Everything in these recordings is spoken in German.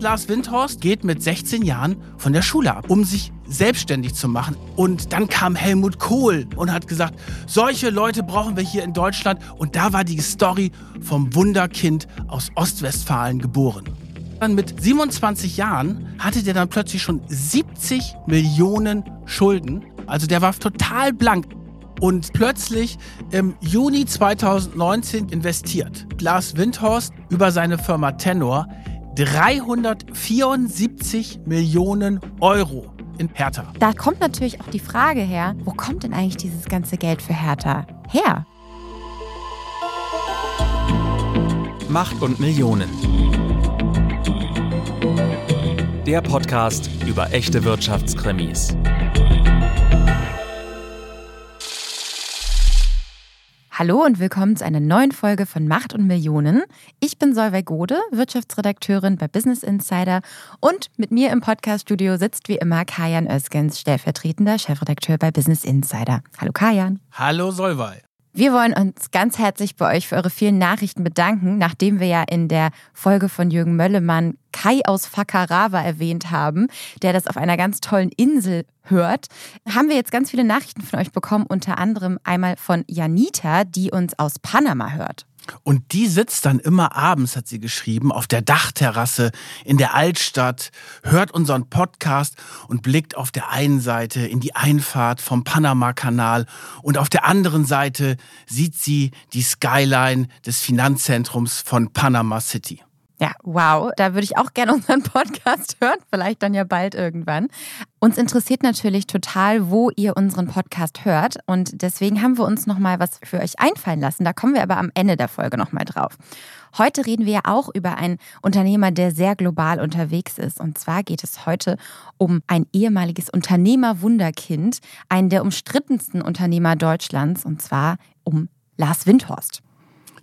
Lars Windhorst geht mit 16 Jahren von der Schule ab, um sich selbstständig zu machen. Und dann kam Helmut Kohl und hat gesagt, solche Leute brauchen wir hier in Deutschland. Und da war die Story vom Wunderkind aus Ostwestfalen geboren. Dann mit 27 Jahren hatte der dann plötzlich schon 70 Millionen Schulden. Also der war total blank. Und plötzlich im Juni 2019 investiert Lars Windhorst über seine Firma Tenor 374 Millionen Euro in Hertha. Da kommt natürlich auch die Frage her, wo kommt denn eigentlich dieses ganze Geld für Hertha her? Macht und Millionen. Der Podcast über echte Wirtschaftskrimis. Hallo und willkommen zu einer neuen Folge von Macht und Millionen. Ich bin Solveig Gode, Wirtschaftsredakteurin bei Business Insider und mit mir im Podcaststudio sitzt wie immer Kajan Özgens, stellvertretender Chefredakteur bei Business Insider. Hallo Kajan. Hallo Solveig. Wir wollen uns ganz herzlich bei euch für eure vielen Nachrichten bedanken, nachdem wir ja in der Folge von Jürgen Möllemann Kai aus Fakarawa erwähnt haben, der das auf einer ganz tollen Insel hört, haben wir jetzt ganz viele Nachrichten von euch bekommen, unter anderem einmal von Janita, die uns aus Panama hört. Und die sitzt dann immer abends, hat sie geschrieben, auf der Dachterrasse in der Altstadt, hört unseren Podcast und blickt auf der einen Seite in die Einfahrt vom Panama-Kanal und auf der anderen Seite sieht sie die Skyline des Finanzzentrums von Panama City. Ja, wow. Da würde ich auch gerne unseren Podcast hören, vielleicht dann ja bald irgendwann. Uns interessiert natürlich total, wo ihr unseren Podcast hört. Und deswegen haben wir uns nochmal was für euch einfallen lassen. Da kommen wir aber am Ende der Folge nochmal drauf. Heute reden wir ja auch über einen Unternehmer, der sehr global unterwegs ist. Und zwar geht es heute um ein ehemaliges Unternehmerwunderkind, einen der umstrittensten Unternehmer Deutschlands, und zwar um Lars Windhorst.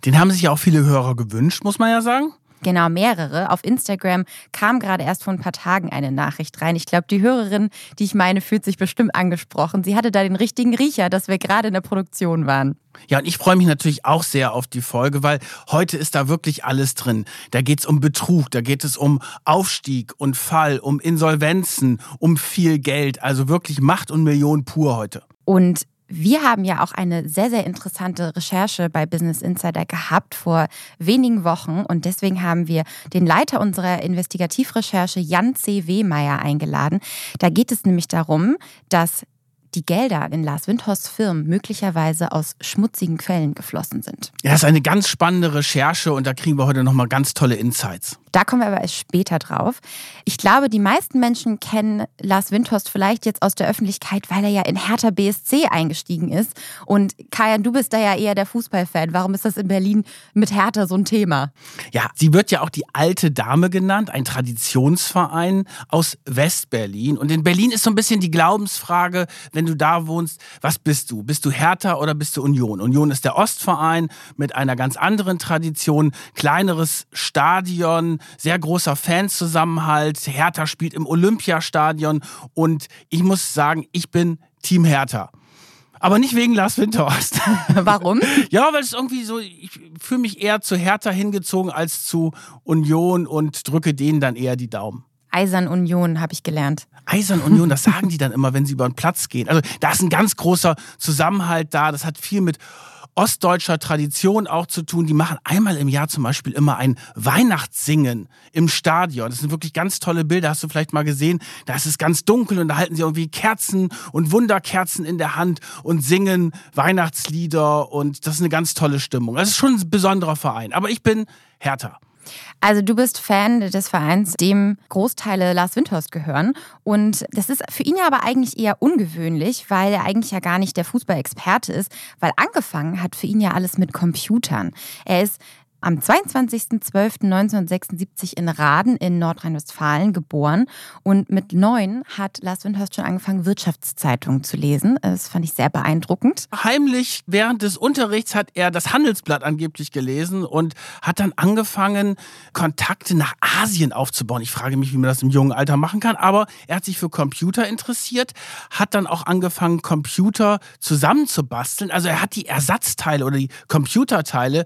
Den haben sich ja auch viele Hörer gewünscht, muss man ja sagen. Genau, mehrere. Auf Instagram kam gerade erst vor ein paar Tagen eine Nachricht rein. Ich glaube, die Hörerin, die ich meine, fühlt sich bestimmt angesprochen. Sie hatte da den richtigen Riecher, dass wir gerade in der Produktion waren. Ja, und ich freue mich natürlich auch sehr auf die Folge, weil heute ist da wirklich alles drin. Da geht es um Betrug, da geht es um Aufstieg und Fall, um Insolvenzen, um viel Geld. Also wirklich Macht und Millionen pur heute. Und wir haben ja auch eine sehr, sehr interessante Recherche bei Business Insider gehabt vor wenigen Wochen und deswegen haben wir den Leiter unserer Investigativrecherche, Jan C. Wehmeier, eingeladen. Da geht es nämlich darum, dass die Gelder in Lars Windhorsts Firmen möglicherweise aus schmutzigen Quellen geflossen sind. Ja, das ist eine ganz spannende Recherche und da kriegen wir heute nochmal ganz tolle Insights. Da kommen wir aber erst später drauf. Ich glaube, die meisten Menschen kennen Lars Windhorst vielleicht jetzt aus der Öffentlichkeit, weil er ja in Hertha BSC eingestiegen ist. Und Kajan, du bist da ja eher der Fußballfan. Warum ist das in Berlin mit Hertha so ein Thema? Ja, sie wird ja auch die alte Dame genannt, ein Traditionsverein aus Westberlin. Und in Berlin ist so ein bisschen die Glaubensfrage, wenn du da wohnst, was bist du? Bist du Hertha oder bist du Union? Union ist der Ostverein mit einer ganz anderen Tradition, kleineres Stadion, sehr großer Fanszusammenhalt. Hertha spielt im Olympiastadion und ich muss sagen, ich bin Team Hertha. Aber nicht wegen Lars Winterhorst. Warum? ja, weil es irgendwie so, ich fühle mich eher zu Hertha hingezogen als zu Union und drücke denen dann eher die Daumen. Eisern Union habe ich gelernt. Eisern Union, das sagen die dann immer, wenn sie über den Platz gehen. Also da ist ein ganz großer Zusammenhalt da. Das hat viel mit ostdeutscher Tradition auch zu tun. Die machen einmal im Jahr zum Beispiel immer ein Weihnachtssingen im Stadion. Das sind wirklich ganz tolle Bilder, hast du vielleicht mal gesehen. Da ist es ganz dunkel und da halten sie irgendwie Kerzen und Wunderkerzen in der Hand und singen Weihnachtslieder und das ist eine ganz tolle Stimmung. Das ist schon ein besonderer Verein. Aber ich bin Hertha. Also du bist Fan des Vereins, dem Großteile Lars Windhorst gehören. Und das ist für ihn ja aber eigentlich eher ungewöhnlich, weil er eigentlich ja gar nicht der Fußballexperte ist, weil angefangen hat für ihn ja alles mit Computern. Er ist am 22.12.1976 in Raden in Nordrhein-Westfalen geboren und mit neun hat Lars Windhorst schon angefangen, Wirtschaftszeitungen zu lesen. Das fand ich sehr beeindruckend. Heimlich während des Unterrichts hat er das Handelsblatt angeblich gelesen und hat dann angefangen, Kontakte nach Asien aufzubauen. Ich frage mich, wie man das im jungen Alter machen kann, aber er hat sich für Computer interessiert, hat dann auch angefangen, Computer zusammenzubasteln. Also er hat die Ersatzteile oder die Computerteile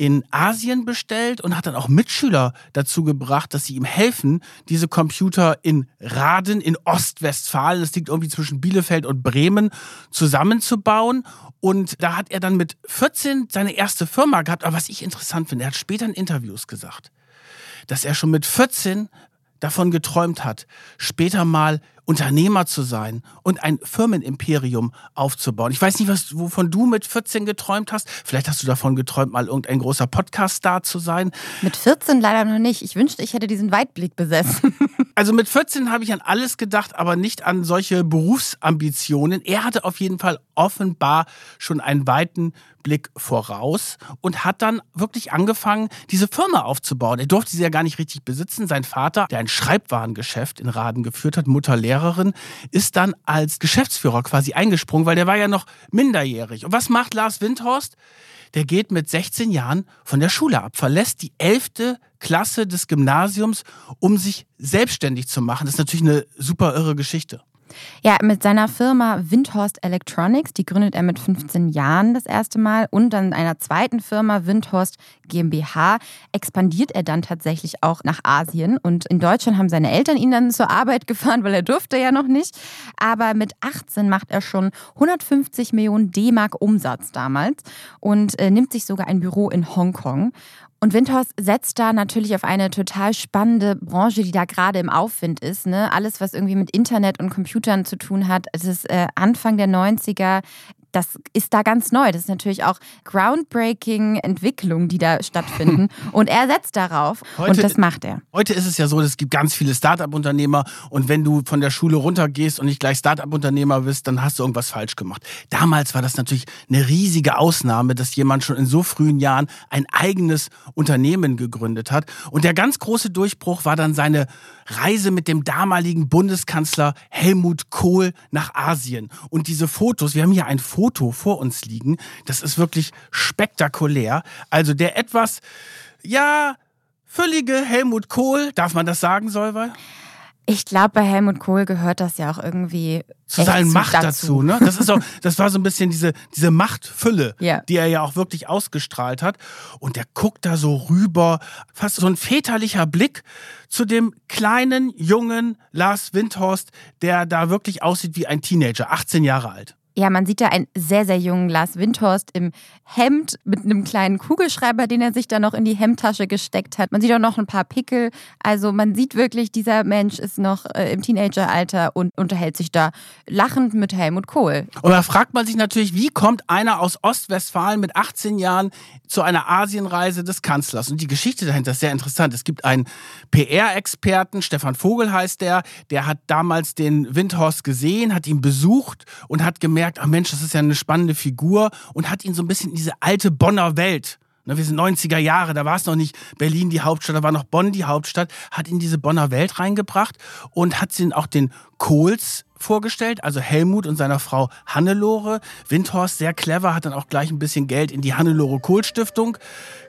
in Asien bestellt und hat dann auch Mitschüler dazu gebracht, dass sie ihm helfen, diese Computer in Raden in Ostwestfalen, das liegt irgendwie zwischen Bielefeld und Bremen, zusammenzubauen. Und da hat er dann mit 14 seine erste Firma gehabt. Aber was ich interessant finde, er hat später in Interviews gesagt, dass er schon mit 14 davon geträumt hat, später mal Unternehmer zu sein und ein Firmenimperium aufzubauen. Ich weiß nicht, was, wovon du mit 14 geträumt hast. Vielleicht hast du davon geträumt, mal irgendein großer Podcast-Star zu sein. Mit 14 leider noch nicht. Ich wünschte, ich hätte diesen Weitblick besessen. Also mit 14 habe ich an alles gedacht, aber nicht an solche Berufsambitionen. Er hatte auf jeden Fall offenbar schon einen weiten Blick voraus und hat dann wirklich angefangen, diese Firma aufzubauen. Er durfte sie ja gar nicht richtig besitzen. Sein Vater, der ein Schreibwarengeschäft in Raden geführt hat, Mutter Lehrerin, ist dann als Geschäftsführer quasi eingesprungen, weil der war ja noch minderjährig. Und was macht Lars Windhorst? Der geht mit 16 Jahren von der Schule ab, verlässt die 11. Klasse des Gymnasiums, um sich selbstständig zu machen. Das ist natürlich eine super irre Geschichte. Ja, mit seiner Firma Windhorst Electronics, die gründet er mit 15 Jahren das erste Mal und dann einer zweiten Firma Windhorst GmbH expandiert er dann tatsächlich auch nach Asien. Und in Deutschland haben seine Eltern ihn dann zur Arbeit gefahren, weil er durfte ja noch nicht, aber mit 18 macht er schon 150 Millionen D-Mark Umsatz damals und äh, nimmt sich sogar ein Büro in Hongkong und Windhorst setzt da natürlich auf eine total spannende Branche, die da gerade im Aufwind ist. Ne? Alles, was irgendwie mit Internet und Computern zu tun hat. Es ist äh, Anfang der 90er das ist da ganz neu. Das ist natürlich auch groundbreaking Entwicklungen, die da stattfinden. und er setzt darauf heute, und das macht er. Heute ist es ja so, es gibt ganz viele Start-up-Unternehmer und wenn du von der Schule runtergehst und nicht gleich Start-up-Unternehmer bist, dann hast du irgendwas falsch gemacht. Damals war das natürlich eine riesige Ausnahme, dass jemand schon in so frühen Jahren ein eigenes Unternehmen gegründet hat. Und der ganz große Durchbruch war dann seine Reise mit dem damaligen Bundeskanzler Helmut Kohl nach Asien. Und diese Fotos, wir haben hier ein Foto vor uns liegen, das ist wirklich spektakulär. Also der etwas, ja, völlige Helmut Kohl, darf man das sagen, Solveig? Ich glaube, bei Helmut Kohl gehört das ja auch irgendwie zu seinen Macht dazu. dazu. ne? Das ist auch, das war so ein bisschen diese, diese Machtfülle, ja. die er ja auch wirklich ausgestrahlt hat. Und der guckt da so rüber, fast so ein väterlicher Blick zu dem kleinen, jungen Lars Windhorst, der da wirklich aussieht wie ein Teenager, 18 Jahre alt. Ja, man sieht da einen sehr, sehr jungen Lars Windhorst im Hemd mit einem kleinen Kugelschreiber, den er sich da noch in die Hemdtasche gesteckt hat. Man sieht auch noch ein paar Pickel. Also man sieht wirklich, dieser Mensch ist noch äh, im Teenageralter und unterhält sich da lachend mit Helmut Kohl. Und da fragt man sich natürlich, wie kommt einer aus Ostwestfalen mit 18 Jahren zu einer Asienreise des Kanzlers? Und die Geschichte dahinter ist sehr interessant. Es gibt einen PR-Experten, Stefan Vogel heißt der, der hat damals den Windhorst gesehen, hat ihn besucht und hat gemerkt, gemerkt, ach Mensch, das ist ja eine spannende Figur und hat ihn so ein bisschen in diese alte Bonner Welt wir sind 90er Jahre, da war es noch nicht Berlin die Hauptstadt, da war noch Bonn die Hauptstadt, hat ihn diese Bonner Welt reingebracht und hat ihn auch den Kohls vorgestellt, also Helmut und seiner Frau Hannelore. Windhorst, sehr clever, hat dann auch gleich ein bisschen Geld in die Hannelore Kohl Stiftung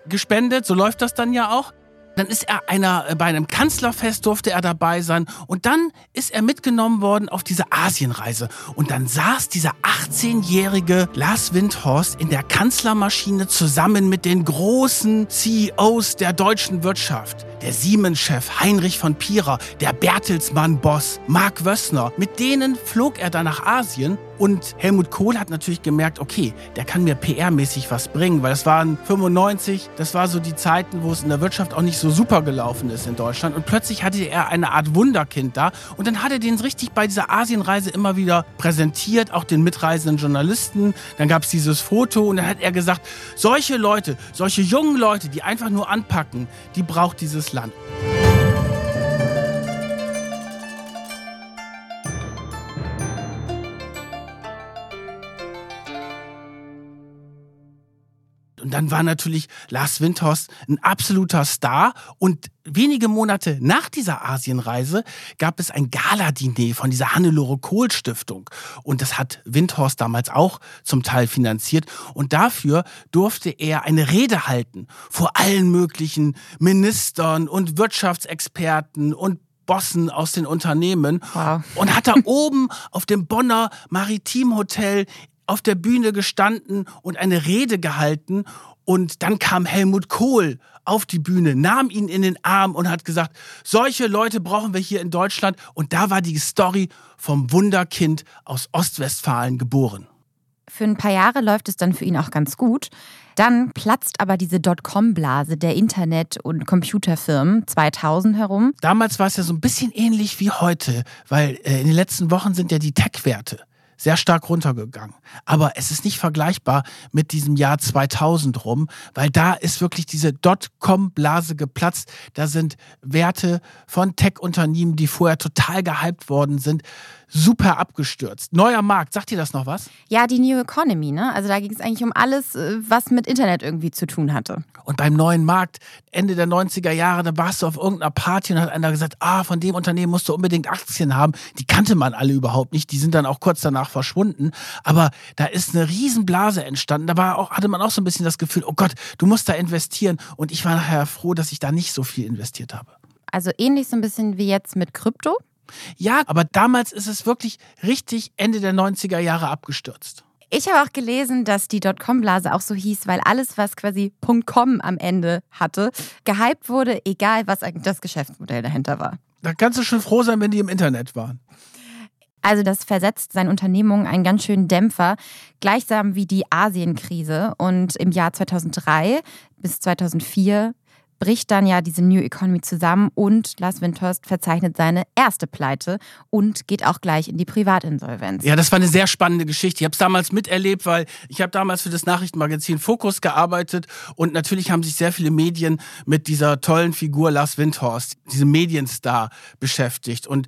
gespendet. So läuft das dann ja auch. Dann ist er einer, äh, bei einem Kanzlerfest durfte er dabei sein und dann ist er mitgenommen worden auf diese Asienreise. Und dann saß dieser 18-jährige Lars Windhorst in der Kanzlermaschine zusammen mit den großen CEOs der deutschen Wirtschaft. Der Siemens-Chef Heinrich von Pierer, der Bertelsmann-Boss Mark Wössner. Mit denen flog er dann nach Asien und Helmut Kohl hat natürlich gemerkt, okay, der kann mir PR-mäßig was bringen, weil das waren 95, das war so die Zeiten, wo es in der Wirtschaft auch nicht so super gelaufen ist in Deutschland. Und plötzlich hatte er eine Art Wunderkind da. Und dann hat er den richtig bei dieser Asienreise immer wieder präsentiert, auch den mitreisenden Journalisten. Dann gab es dieses Foto und dann hat er gesagt, solche Leute, solche jungen Leute, die einfach nur anpacken, die braucht dieses Land. Und dann war natürlich Lars Windhorst ein absoluter Star. Und wenige Monate nach dieser Asienreise gab es ein Gala-Diner von dieser Hannelore Kohl Stiftung. Und das hat Windhorst damals auch zum Teil finanziert. Und dafür durfte er eine Rede halten vor allen möglichen Ministern und Wirtschaftsexperten und Bossen aus den Unternehmen wow. und hat da oben auf dem Bonner Maritimhotel auf der Bühne gestanden und eine Rede gehalten Und dann kam Helmut Kohl auf die Bühne, nahm ihn in den Arm und hat gesagt, solche Leute brauchen wir hier in Deutschland. Und da war die Story vom Wunderkind aus Ostwestfalen geboren. Für ein paar Jahre läuft es dann für ihn auch ganz gut. Dann platzt aber diese Dotcom-Blase der Internet- und Computerfirmen 2000 herum. Damals war es ja so ein bisschen ähnlich wie heute, weil äh, in den letzten Wochen sind ja die Tech-Werte sehr stark runtergegangen. Aber es ist nicht vergleichbar mit diesem Jahr 2000 rum, weil da ist wirklich diese Dotcom-Blase geplatzt. Da sind Werte von Tech-Unternehmen, die vorher total gehypt worden sind, super abgestürzt. Neuer Markt, sagt ihr das noch was? Ja, die New Economy, ne? Also da ging es eigentlich um alles, äh, was mit Internet irgendwie zu tun hatte. Und beim neuen Markt, Ende der 90er Jahre, da warst du auf irgendeiner Party und hat einer gesagt, ah, von dem Unternehmen musst du unbedingt Aktien haben. Die kannte man alle überhaupt nicht. Die sind dann auch kurz danach verschwunden. Aber da ist eine Riesenblase entstanden. Da war auch, hatte man auch so ein bisschen das Gefühl, oh Gott, du musst da investieren. Und ich war nachher froh, dass ich da nicht so viel investiert habe. Also ähnlich so ein bisschen wie jetzt mit Krypto. Ja, aber damals ist es wirklich richtig Ende der 90er Jahre abgestürzt. Ich habe auch gelesen, dass die Dotcom-Blase auch so hieß, weil alles, was quasi .com am Ende hatte, gehypt wurde, egal was eigentlich das Geschäftsmodell dahinter war. Da kannst du schon froh sein, wenn die im Internet waren. Also das versetzt seinen Unternehmungen einen ganz schönen Dämpfer, gleichsam wie die Asienkrise. Und im Jahr 2003 bis 2004 bricht dann ja diese New Economy zusammen und Lars Windhorst verzeichnet seine erste Pleite und geht auch gleich in die Privatinsolvenz. Ja, das war eine sehr spannende Geschichte. Ich habe es damals miterlebt, weil ich habe damals für das Nachrichtenmagazin Fokus gearbeitet und natürlich haben sich sehr viele Medien mit dieser tollen Figur Lars Windhorst, diesem Medienstar, beschäftigt. Und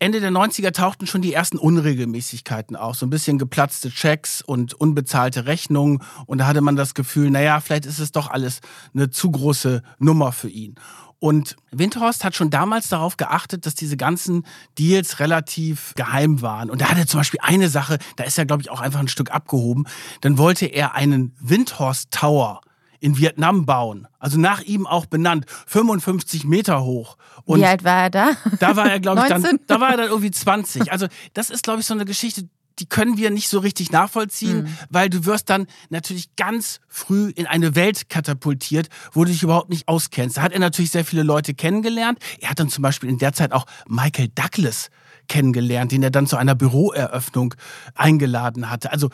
Ende der 90er tauchten schon die ersten Unregelmäßigkeiten auf, so ein bisschen geplatzte Checks und unbezahlte Rechnungen. Und da hatte man das Gefühl, naja, vielleicht ist es doch alles eine zu große Nummer für ihn. Und Windhorst hat schon damals darauf geachtet, dass diese ganzen Deals relativ geheim waren. Und da hat er zum Beispiel eine Sache, da ist er, glaube ich, auch einfach ein Stück abgehoben. Dann wollte er einen Windhorst Tower in Vietnam bauen. Also nach ihm auch benannt. 55 Meter hoch. Und Wie alt war er da? Da war er, glaube ich, dann, da war er dann irgendwie 20. Also das ist, glaube ich, so eine Geschichte, die können wir nicht so richtig nachvollziehen, mhm. weil du wirst dann natürlich ganz früh in eine Welt katapultiert, wo du dich überhaupt nicht auskennst. Da hat er natürlich sehr viele Leute kennengelernt. Er hat dann zum Beispiel in der Zeit auch Michael Douglas kennengelernt, den er dann zu einer Büroeröffnung eingeladen hatte. Also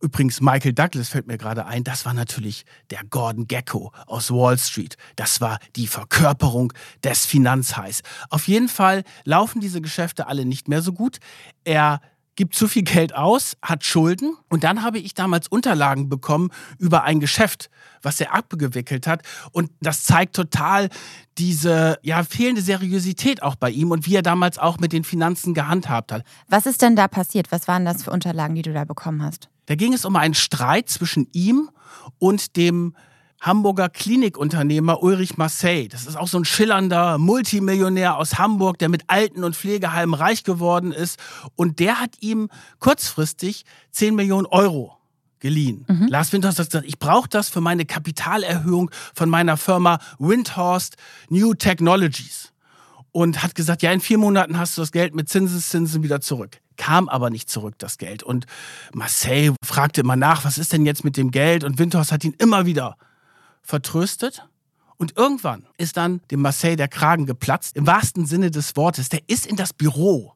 Übrigens, Michael Douglas fällt mir gerade ein, das war natürlich der Gordon Gecko aus Wall Street. Das war die Verkörperung des Finanzheiß. Auf jeden Fall laufen diese Geschäfte alle nicht mehr so gut. Er gibt zu viel Geld aus, hat Schulden und dann habe ich damals Unterlagen bekommen über ein Geschäft, was er abgewickelt hat und das zeigt total diese ja fehlende Seriosität auch bei ihm und wie er damals auch mit den Finanzen gehandhabt hat. Was ist denn da passiert? Was waren das für Unterlagen, die du da bekommen hast? Da ging es um einen Streit zwischen ihm und dem Hamburger Klinikunternehmer Ulrich Marseille. Das ist auch so ein schillernder Multimillionär aus Hamburg, der mit Alten- und Pflegeheimen reich geworden ist. Und der hat ihm kurzfristig 10 Millionen Euro geliehen. Mhm. Lars Windhorst hat gesagt, ich brauche das für meine Kapitalerhöhung von meiner Firma Windhorst New Technologies. Und hat gesagt, ja, in vier Monaten hast du das Geld mit Zinseszinsen wieder zurück. Kam aber nicht zurück, das Geld. Und Marseille fragte immer nach, was ist denn jetzt mit dem Geld? Und Windhorst hat ihn immer wieder vertröstet. Und irgendwann ist dann dem Marseille der Kragen geplatzt, im wahrsten Sinne des Wortes. Der ist in das Büro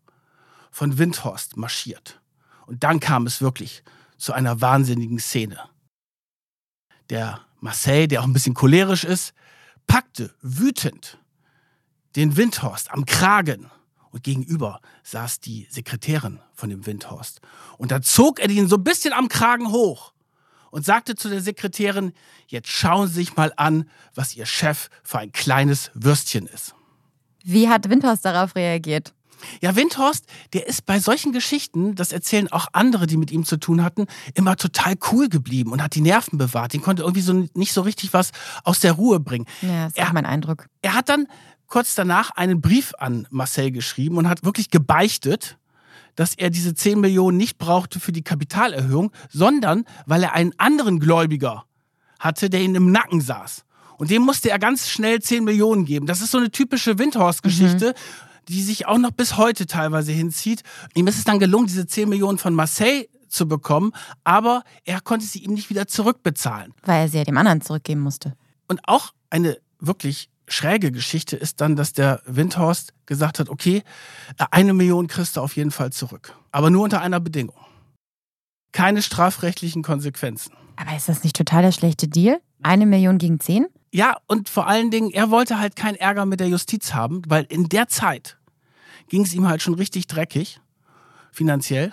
von Windhorst marschiert. Und dann kam es wirklich zu einer wahnsinnigen Szene. Der Marseille, der auch ein bisschen cholerisch ist, packte wütend den Windhorst am Kragen und gegenüber saß die Sekretärin von dem Windhorst. Und da zog er ihn so ein bisschen am Kragen hoch und sagte zu der Sekretärin, jetzt schauen Sie sich mal an, was Ihr Chef für ein kleines Würstchen ist. Wie hat Windhorst darauf reagiert? Ja, Windhorst, der ist bei solchen Geschichten, das erzählen auch andere, die mit ihm zu tun hatten, immer total cool geblieben und hat die Nerven bewahrt. Den konnte irgendwie so nicht so richtig was aus der Ruhe bringen. Ja, das ist er, mein Eindruck. Er hat dann kurz danach einen Brief an Marcel geschrieben und hat wirklich gebeichtet, dass er diese 10 Millionen nicht brauchte für die Kapitalerhöhung, sondern weil er einen anderen Gläubiger hatte, der ihn im Nacken saß. Und dem musste er ganz schnell 10 Millionen geben. Das ist so eine typische Windhorst-Geschichte. Mhm. die sich auch noch bis heute teilweise hinzieht. Ihm ist es dann gelungen, diese 10 Millionen von Marseille zu bekommen, aber er konnte sie ihm nicht wieder zurückbezahlen. Weil er sie ja dem anderen zurückgeben musste. Und auch eine wirklich schräge Geschichte ist dann, dass der Windhorst gesagt hat, okay, eine Million kriegst du auf jeden Fall zurück. Aber nur unter einer Bedingung. Keine strafrechtlichen Konsequenzen. Aber ist das nicht total der schlechte Deal? Eine Million gegen zehn? Ja, und vor allen Dingen, er wollte halt keinen Ärger mit der Justiz haben, weil in der Zeit ging es ihm halt schon richtig dreckig, finanziell.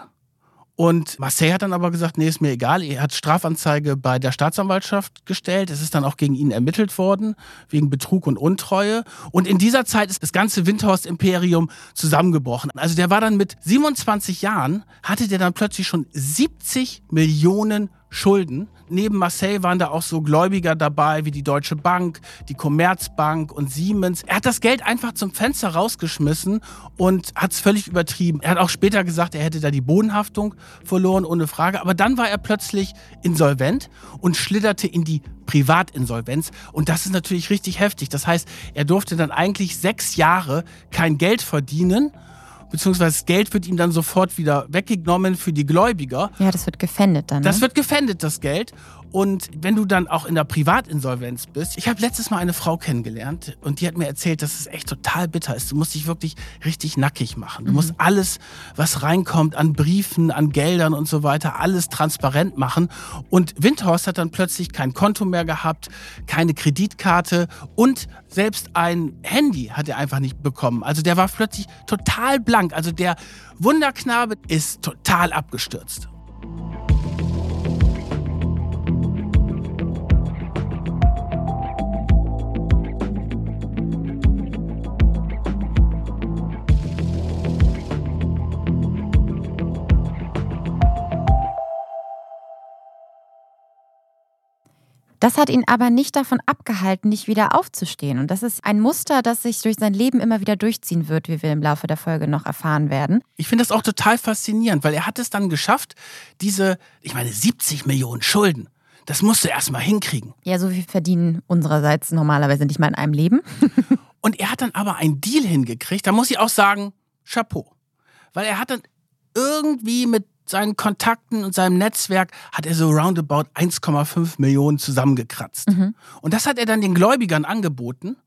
Und Marseille hat dann aber gesagt, nee, ist mir egal. Er hat Strafanzeige bei der Staatsanwaltschaft gestellt. Es ist dann auch gegen ihn ermittelt worden, wegen Betrug und Untreue. Und in dieser Zeit ist das ganze Windhorst-Imperium zusammengebrochen. Also der war dann mit 27 Jahren, hatte der dann plötzlich schon 70 Millionen Schulden. Neben Marseille waren da auch so Gläubiger dabei, wie die Deutsche Bank, die Commerzbank und Siemens. Er hat das Geld einfach zum Fenster rausgeschmissen und hat es völlig übertrieben. Er hat auch später gesagt, er hätte da die Bodenhaftung verloren, ohne Frage. Aber dann war er plötzlich insolvent und schlitterte in die Privatinsolvenz. Und das ist natürlich richtig heftig. Das heißt, er durfte dann eigentlich sechs Jahre kein Geld verdienen beziehungsweise das Geld wird ihm dann sofort wieder weggenommen für die Gläubiger. Ja, das wird gefändet dann. Das ne? wird gefändet, das Geld. Und wenn du dann auch in der Privatinsolvenz bist, ich habe letztes Mal eine Frau kennengelernt und die hat mir erzählt, dass es echt total bitter ist. Du musst dich wirklich richtig nackig machen. Du mhm. musst alles, was reinkommt an Briefen, an Geldern und so weiter, alles transparent machen. Und Windhorst hat dann plötzlich kein Konto mehr gehabt, keine Kreditkarte und selbst ein Handy hat er einfach nicht bekommen. Also der war plötzlich total blank. Also der Wunderknabe ist total abgestürzt. Das hat ihn aber nicht davon abgehalten, nicht wieder aufzustehen. Und das ist ein Muster, das sich durch sein Leben immer wieder durchziehen wird, wie wir im Laufe der Folge noch erfahren werden. Ich finde das auch total faszinierend, weil er hat es dann geschafft, diese, ich meine, 70 Millionen Schulden. Das musst du erst mal hinkriegen. Ja, so viel verdienen unsererseits normalerweise nicht mal in einem Leben. Und er hat dann aber einen Deal hingekriegt. Da muss ich auch sagen, Chapeau. Weil er hat dann irgendwie mit seinen Kontakten und seinem Netzwerk hat er so roundabout 1,5 Millionen zusammengekratzt. Mhm. Und das hat er dann den Gläubigern angeboten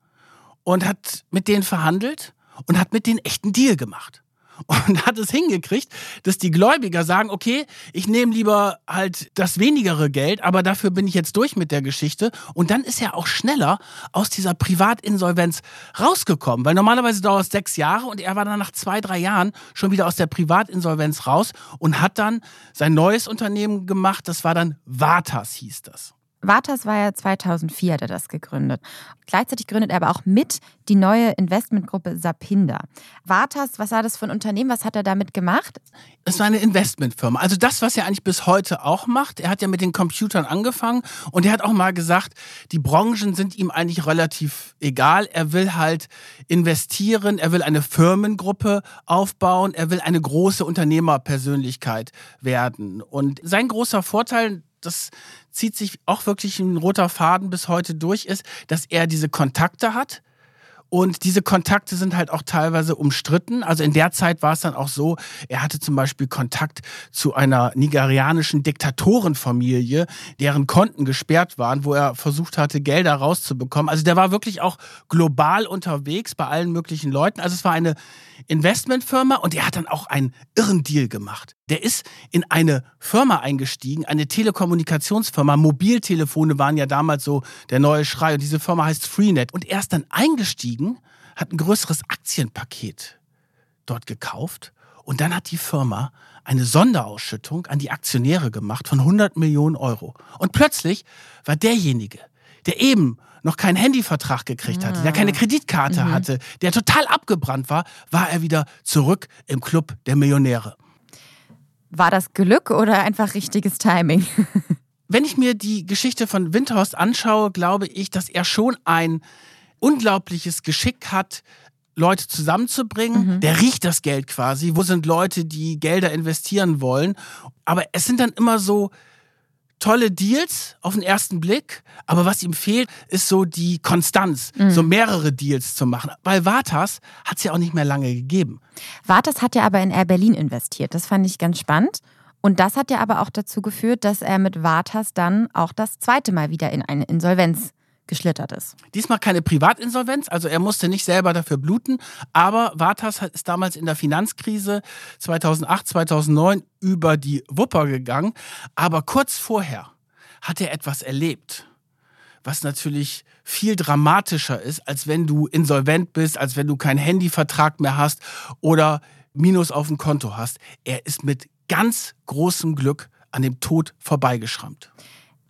und hat mit denen verhandelt und hat mit denen echten Deal gemacht und hat es hingekriegt, dass die Gläubiger sagen, okay, ich nehme lieber halt das wenigere Geld, aber dafür bin ich jetzt durch mit der Geschichte. Und dann ist er auch schneller aus dieser Privatinsolvenz rausgekommen, weil normalerweise dauert es sechs Jahre und er war dann nach zwei, drei Jahren schon wieder aus der Privatinsolvenz raus und hat dann sein neues Unternehmen gemacht, das war dann Vatas hieß das. Vatas war ja 2004, hat er das gegründet. Gleichzeitig gründet er aber auch mit die neue Investmentgruppe Sapinda. Vatas, was war das für ein Unternehmen? Was hat er damit gemacht? Es war eine Investmentfirma. Also das, was er eigentlich bis heute auch macht. Er hat ja mit den Computern angefangen und er hat auch mal gesagt, die Branchen sind ihm eigentlich relativ egal. Er will halt investieren, er will eine Firmengruppe aufbauen, er will eine große Unternehmerpersönlichkeit werden. Und sein großer Vorteil, das zieht sich auch wirklich ein roter Faden bis heute durch, ist, dass er diese Kontakte hat. Und diese Kontakte sind halt auch teilweise umstritten. Also in der Zeit war es dann auch so, er hatte zum Beispiel Kontakt zu einer nigerianischen Diktatorenfamilie, deren Konten gesperrt waren, wo er versucht hatte, Gelder rauszubekommen. Also der war wirklich auch global unterwegs bei allen möglichen Leuten. Also es war eine Investmentfirma und er hat dann auch einen irren Deal gemacht. Der ist in eine Firma eingestiegen, eine Telekommunikationsfirma. Mobiltelefone waren ja damals so der neue Schrei und diese Firma heißt Freenet. Und er ist dann eingestiegen, hat ein größeres Aktienpaket dort gekauft und dann hat die Firma eine Sonderausschüttung an die Aktionäre gemacht von 100 Millionen Euro. Und plötzlich war derjenige, der eben noch keinen Handyvertrag gekriegt hatte, der keine ah. Kreditkarte mhm. hatte, der total abgebrannt war, war er wieder zurück im Club der Millionäre. War das Glück oder einfach richtiges Timing? Wenn ich mir die Geschichte von Windhorst anschaue, glaube ich, dass er schon ein unglaubliches Geschick hat, Leute zusammenzubringen. Mhm. Der riecht das Geld quasi. Wo sind Leute, die Gelder investieren wollen? Aber es sind dann immer so tolle Deals auf den ersten Blick, aber was ihm fehlt, ist so die Konstanz, mhm. so mehrere Deals zu machen. Weil Vatas hat es ja auch nicht mehr lange gegeben. Vatas hat ja aber in Air Berlin investiert. Das fand ich ganz spannend. Und das hat ja aber auch dazu geführt, dass er mit Vatas dann auch das zweite Mal wieder in eine Insolvenz geschlittert ist. Diesmal keine Privatinsolvenz, also er musste nicht selber dafür bluten, aber Vatas ist damals in der Finanzkrise 2008, 2009 über die Wupper gegangen, aber kurz vorher hat er etwas erlebt, was natürlich viel dramatischer ist, als wenn du insolvent bist, als wenn du keinen Handyvertrag mehr hast oder Minus auf dem Konto hast. Er ist mit ganz großem Glück an dem Tod vorbeigeschrammt.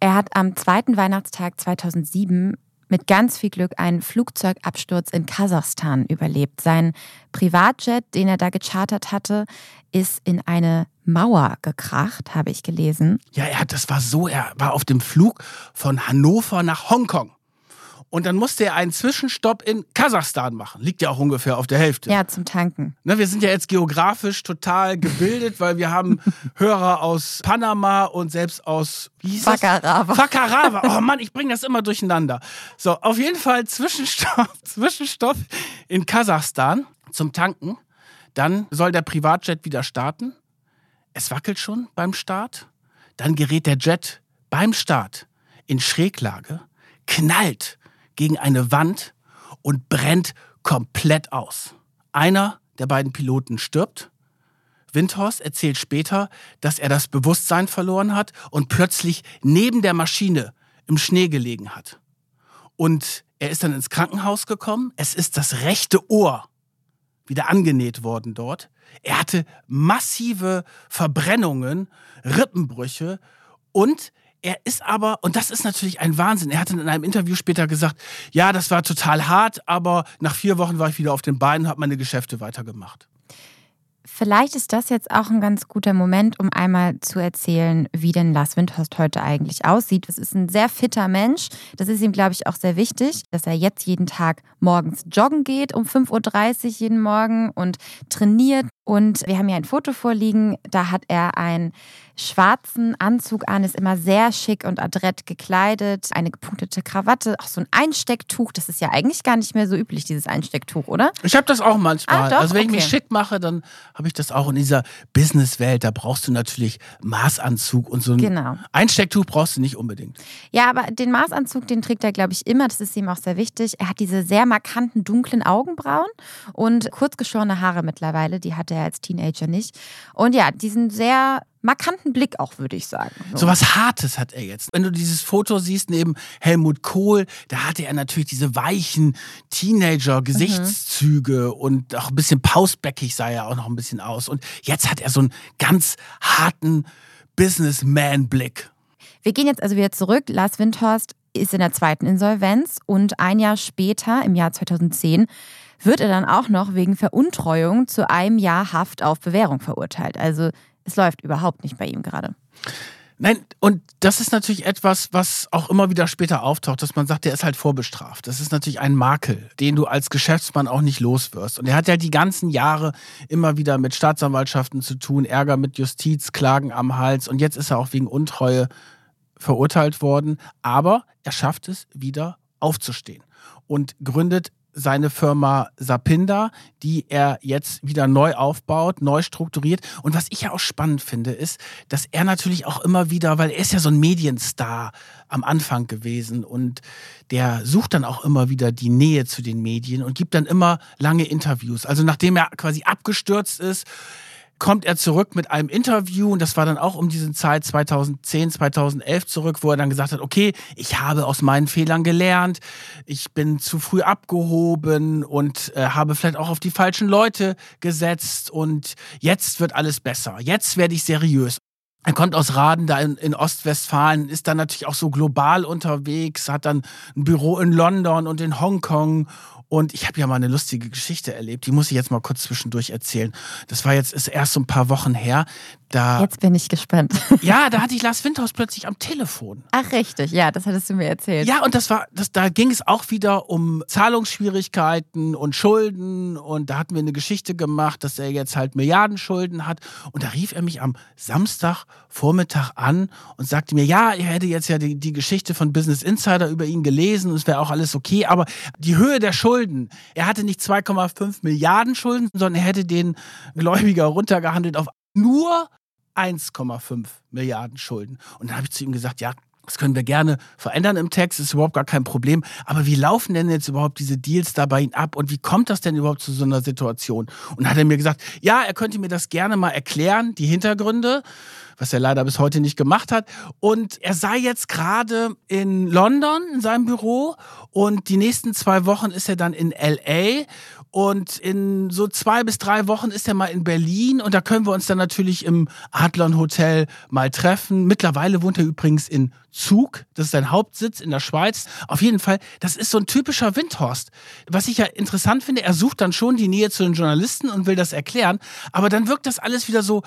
Er hat am zweiten Weihnachtstag 2007 mit ganz viel Glück einen Flugzeugabsturz in Kasachstan überlebt. Sein Privatjet, den er da gechartert hatte, ist in eine Mauer gekracht, habe ich gelesen. Ja, er, das war so, er war auf dem Flug von Hannover nach Hongkong. Und dann musste er einen Zwischenstopp in Kasachstan machen. Liegt ja auch ungefähr auf der Hälfte. Ja, zum Tanken. Ne, wir sind ja jetzt geografisch total gebildet, weil wir haben Hörer aus Panama und selbst aus Fakarava. Fakarava. Oh Mann, ich bringe das immer durcheinander. So, auf jeden Fall Zwischenstopp, Zwischenstopp in Kasachstan zum Tanken. Dann soll der Privatjet wieder starten. Es wackelt schon beim Start. Dann gerät der Jet beim Start in Schräglage, knallt gegen eine Wand und brennt komplett aus. Einer der beiden Piloten stirbt. Windhorst erzählt später, dass er das Bewusstsein verloren hat und plötzlich neben der Maschine im Schnee gelegen hat. Und er ist dann ins Krankenhaus gekommen. Es ist das rechte Ohr wieder angenäht worden dort. Er hatte massive Verbrennungen, Rippenbrüche und er ist aber, und das ist natürlich ein Wahnsinn, er hat in einem Interview später gesagt, ja, das war total hart, aber nach vier Wochen war ich wieder auf den Beinen und habe meine Geschäfte weitergemacht. Vielleicht ist das jetzt auch ein ganz guter Moment, um einmal zu erzählen, wie denn Lars Windhorst heute eigentlich aussieht. Es ist ein sehr fitter Mensch. Das ist ihm, glaube ich, auch sehr wichtig, dass er jetzt jeden Tag morgens joggen geht um 5.30 Uhr jeden Morgen und trainiert. Und wir haben hier ein Foto vorliegen. Da hat er ein schwarzen Anzug an, ist immer sehr schick und adrett gekleidet, eine gepunktete Krawatte, auch so ein Einstecktuch. Das ist ja eigentlich gar nicht mehr so üblich, dieses Einstecktuch, oder? Ich habe das auch manchmal. Ah, doch? Also wenn Okay. ich mich schick mache, dann habe ich das auch in dieser Businesswelt. Da brauchst du natürlich Maßanzug und so ein Genau. Einstecktuch brauchst du nicht unbedingt. Ja, aber den Maßanzug, den trägt er, glaube ich, immer. Das ist ihm auch sehr wichtig. Er hat diese sehr markanten, dunklen Augenbrauen und kurzgeschorene Haare mittlerweile. Die hatte er als Teenager nicht. Und ja, diesen sehr markanten Blick auch, würde ich sagen. So was Hartes hat er jetzt. Wenn du dieses Foto siehst neben Helmut Kohl, da hatte er natürlich diese weichen Teenager-Gesichtszüge und auch ein bisschen pausbäckig sah er auch noch ein bisschen aus. Und jetzt hat er so einen ganz harten Businessman-Blick. Wir gehen jetzt also wieder zurück. Lars Windhorst ist in der zweiten Insolvenz und ein Jahr später, im Jahr 2010, wird er dann auch noch wegen Veruntreuung zu einem Jahr Haft auf Bewährung verurteilt. Also es läuft überhaupt nicht bei ihm gerade. Nein, und das ist natürlich etwas, was auch immer wieder später auftaucht, dass man sagt, der ist halt vorbestraft. Das ist natürlich ein Makel, den du als Geschäftsmann auch nicht los wirst. Und er hat ja die ganzen Jahre immer wieder mit Staatsanwaltschaften zu tun, Ärger mit Justiz, Klagen am Hals. Und jetzt ist er auch wegen Untreue verurteilt worden. Aber er schafft es wieder aufzustehen und gründet seine Firma Sapinda, die er jetzt wieder neu aufbaut, neu strukturiert. Und was ich ja auch spannend finde, ist, dass er natürlich auch immer wieder, weil er ist ja so ein Medienstar am Anfang gewesen und der sucht dann auch immer wieder die Nähe zu den Medien und gibt dann immer lange Interviews. Also nachdem er quasi abgestürzt ist, kommt er zurück mit einem Interview und das war dann auch um diese Zeit 2010, 2011 zurück, wo er dann gesagt hat, okay, ich habe aus meinen Fehlern gelernt, ich bin zu früh abgehoben und äh, habe vielleicht auch auf die falschen Leute gesetzt und jetzt wird alles besser, jetzt werde ich seriös. Er kommt aus Raden da in, in Ostwestfalen, ist dann natürlich auch so global unterwegs, hat dann ein Büro in London und in Hongkong und ich habe ja mal eine lustige Geschichte erlebt, die muss ich jetzt mal kurz zwischendurch erzählen. Das war jetzt ist erst so ein paar Wochen her. Da, Jetzt bin ich gespannt. ja, da hatte ich Lars Windhaus plötzlich am Telefon. Ach, richtig, ja, das hattest du mir erzählt. Ja, und das war, das, da ging es auch wieder um Zahlungsschwierigkeiten und Schulden. Und da hatten wir eine Geschichte gemacht, dass er jetzt halt Milliardenschulden hat. Und da rief er mich am Samstagvormittag an und sagte mir, ja, er hätte jetzt ja die, die Geschichte von Business Insider über ihn gelesen und es wäre auch alles okay. Aber die Höhe der Schulden, er hatte nicht 2,5 Milliarden Schulden, sondern er hätte den Gläubiger runtergehandelt auf nur 1,5 Milliarden Schulden. Und dann habe ich zu ihm gesagt, ja, das können wir gerne verändern im Text, ist überhaupt gar kein Problem. Aber wie laufen denn jetzt überhaupt diese Deals da bei Ihnen ab und wie kommt das denn überhaupt zu so einer Situation? Und hat er mir gesagt, ja, er könnte mir das gerne mal erklären, die Hintergründe, was er leider bis heute nicht gemacht hat. Und er sei jetzt gerade in London in seinem Büro und die nächsten zwei Wochen ist er dann in LA und in so zwei bis drei Wochen ist er mal in Berlin und da können wir uns dann natürlich im Adlon Hotel mal treffen. Mittlerweile wohnt er übrigens in Zug. Das ist sein Hauptsitz in der Schweiz. Auf jeden Fall, das ist so ein typischer Windhorst. Was ich ja interessant finde, er sucht dann schon die Nähe zu den Journalisten und will das erklären. Aber dann wirkt das alles wieder so,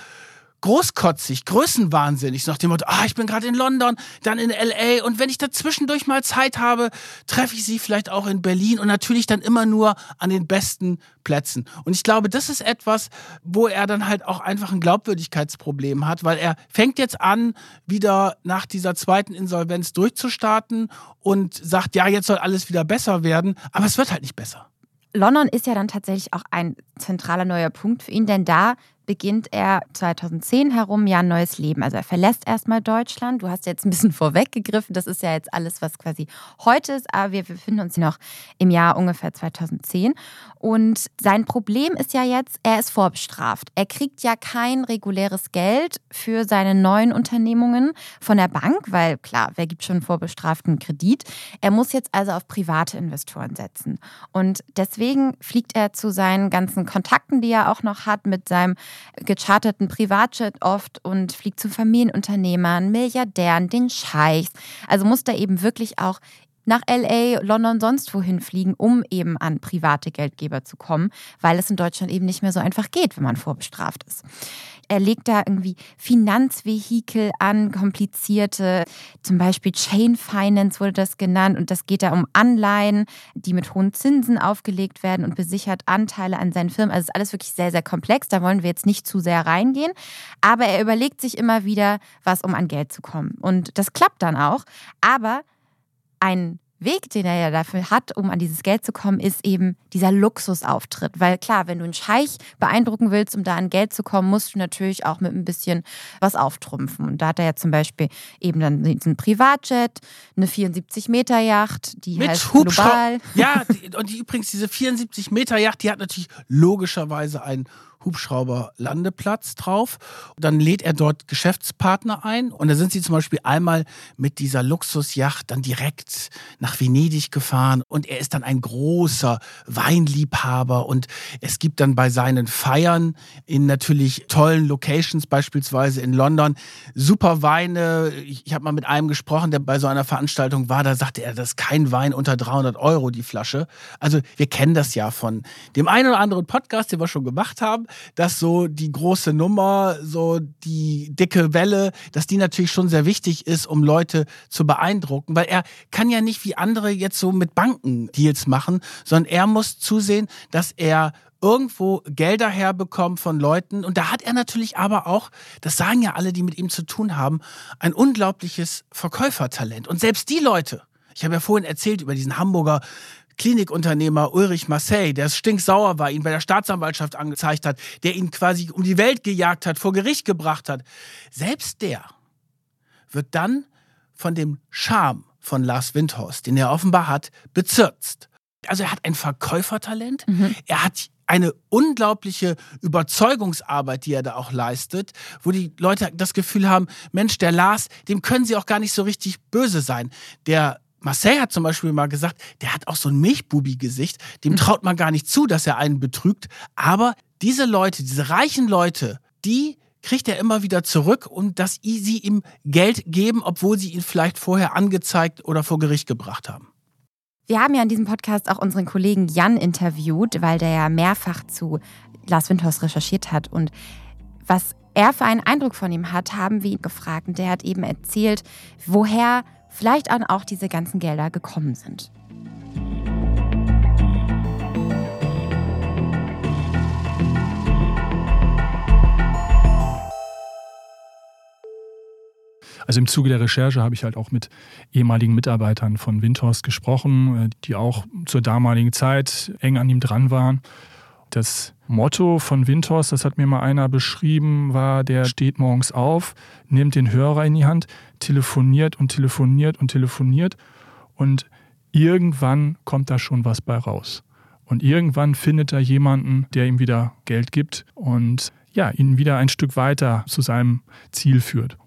großkotzig, größenwahnsinnig, so nach dem Motto, ah, ich bin gerade in London, dann in LA und wenn ich da zwischendurch mal Zeit habe, treffe ich sie vielleicht auch in Berlin und natürlich dann immer nur an den besten Plätzen. Und ich glaube, das ist etwas, wo er dann halt auch einfach ein Glaubwürdigkeitsproblem hat, weil er fängt jetzt an, wieder nach dieser zweiten Insolvenz durchzustarten und sagt, ja, jetzt soll alles wieder besser werden, aber es wird halt nicht besser. London ist ja dann tatsächlich auch ein zentraler neuer Punkt für ihn, denn da beginnt er 2010 herum ja ein neues Leben. Also er verlässt erstmal Deutschland. Du hast jetzt ein bisschen vorweggegriffen. Das ist ja jetzt alles, was quasi heute ist. Aber wir befinden uns noch im Jahr ungefähr 2010. Und sein Problem ist ja jetzt, er ist vorbestraft. Er kriegt ja kein reguläres Geld für seine neuen Unternehmungen von der Bank, weil klar, wer gibt schon vorbestraften Kredit? Er muss jetzt also auf private Investoren setzen. Und deswegen fliegt er zu seinen ganzen Kontakten, die er auch noch hat, mit seinem gecharterten Privatjet oft und fliegt zu Familienunternehmern, Milliardären, den Scheichs. Also muss da eben wirklich auch nach LA, London, sonst wohin fliegen, um eben an private Geldgeber zu kommen, weil es in Deutschland eben nicht mehr so einfach geht, wenn man vorbestraft ist. Er legt da irgendwie Finanzvehikel an, komplizierte, zum Beispiel Chain Finance wurde das genannt. Und das geht da um Anleihen, die mit hohen Zinsen aufgelegt werden und besichert Anteile an seinen Firmen. Also es ist alles wirklich sehr, sehr komplex. Da wollen wir jetzt nicht zu sehr reingehen. Aber er überlegt sich immer wieder, was, um an Geld zu kommen. Und das klappt dann auch. Aber ein Weg, den er ja dafür hat, um an dieses Geld zu kommen, ist eben dieser Luxusauftritt. Weil klar, wenn du einen Scheich beeindrucken willst, um da an Geld zu kommen, musst du natürlich auch mit ein bisschen was auftrumpfen. Und da hat er ja zum Beispiel eben dann diesen Privatjet, eine 74-Meter-Yacht, die mit heißt Hubschrauber. Global. Ja, und die, übrigens diese 74 Meter Yacht, die hat natürlich logischerweise einen Hubschrauberlandeplatz drauf. Dann lädt er dort Geschäftspartner ein und da sind sie zum Beispiel einmal mit dieser Luxusjacht dann direkt nach Venedig gefahren und er ist dann ein großer Weinliebhaber und es gibt dann bei seinen Feiern in natürlich tollen Locations, beispielsweise in London, super Weine. Ich, habe mal mit einem gesprochen, der bei so einer Veranstaltung war, da sagte er, das ist kein Wein unter 300 Euro die Flasche. Also wir kennen das ja von dem einen oder anderen Podcast, den wir schon gemacht haben dass so die große Nummer, so die dicke Welle, dass die natürlich schon sehr wichtig ist, um Leute zu beeindrucken, weil er kann ja nicht wie andere jetzt so mit Banken Deals machen, sondern er muss zusehen, dass er irgendwo Gelder herbekommt von Leuten. Und da hat er natürlich aber auch, das sagen ja alle, die mit ihm zu tun haben, ein unglaubliches Verkäufertalent. Und selbst die Leute, ich habe ja vorhin erzählt über diesen Hamburger Klinikunternehmer Ulrich Marseille, der stinksauer war, ihn bei der Staatsanwaltschaft angezeigt hat, der ihn quasi um die Welt gejagt hat, vor Gericht gebracht hat. Selbst der wird dann von dem Charme von Lars Windhorst, den er offenbar hat, bezirzt. Also er hat ein Verkäufertalent, mhm. er hat eine unglaubliche Überzeugungsarbeit, die er da auch leistet, wo die Leute das Gefühl haben, Mensch, der Lars, dem können sie auch gar nicht so richtig böse sein. Der Marseille hat zum Beispiel mal gesagt, der hat auch so ein Milchbubi-Gesicht, dem mhm. traut man gar nicht zu, dass er einen betrügt. Aber diese Leute, diese reichen Leute, die kriegt er immer wieder zurück und dass sie ihm Geld geben, obwohl sie ihn vielleicht vorher angezeigt oder vor Gericht gebracht haben. Wir haben ja in diesem Podcast auch unseren Kollegen Jan interviewt, weil der ja mehrfach zu Lars Windhorst recherchiert hat. Und was er für einen Eindruck von ihm hat, haben wir ihn gefragt. Und der hat eben erzählt, woher vielleicht auch diese ganzen Gelder gekommen sind. Also im Zuge der Recherche habe ich halt auch mit ehemaligen Mitarbeitern von Windhorst gesprochen, äh, die auch zur damaligen Zeit eng an ihm dran waren. Das Motto von Windhorst, das hat mir mal einer beschrieben, war, der steht morgens auf, nimmt den Hörer in die Hand, telefoniert und telefoniert und telefoniert und irgendwann kommt da schon was bei raus. Und irgendwann findet er jemanden, der ihm wieder Geld gibt und ja, ihn wieder ein Stück weiter zu seinem Ziel führt.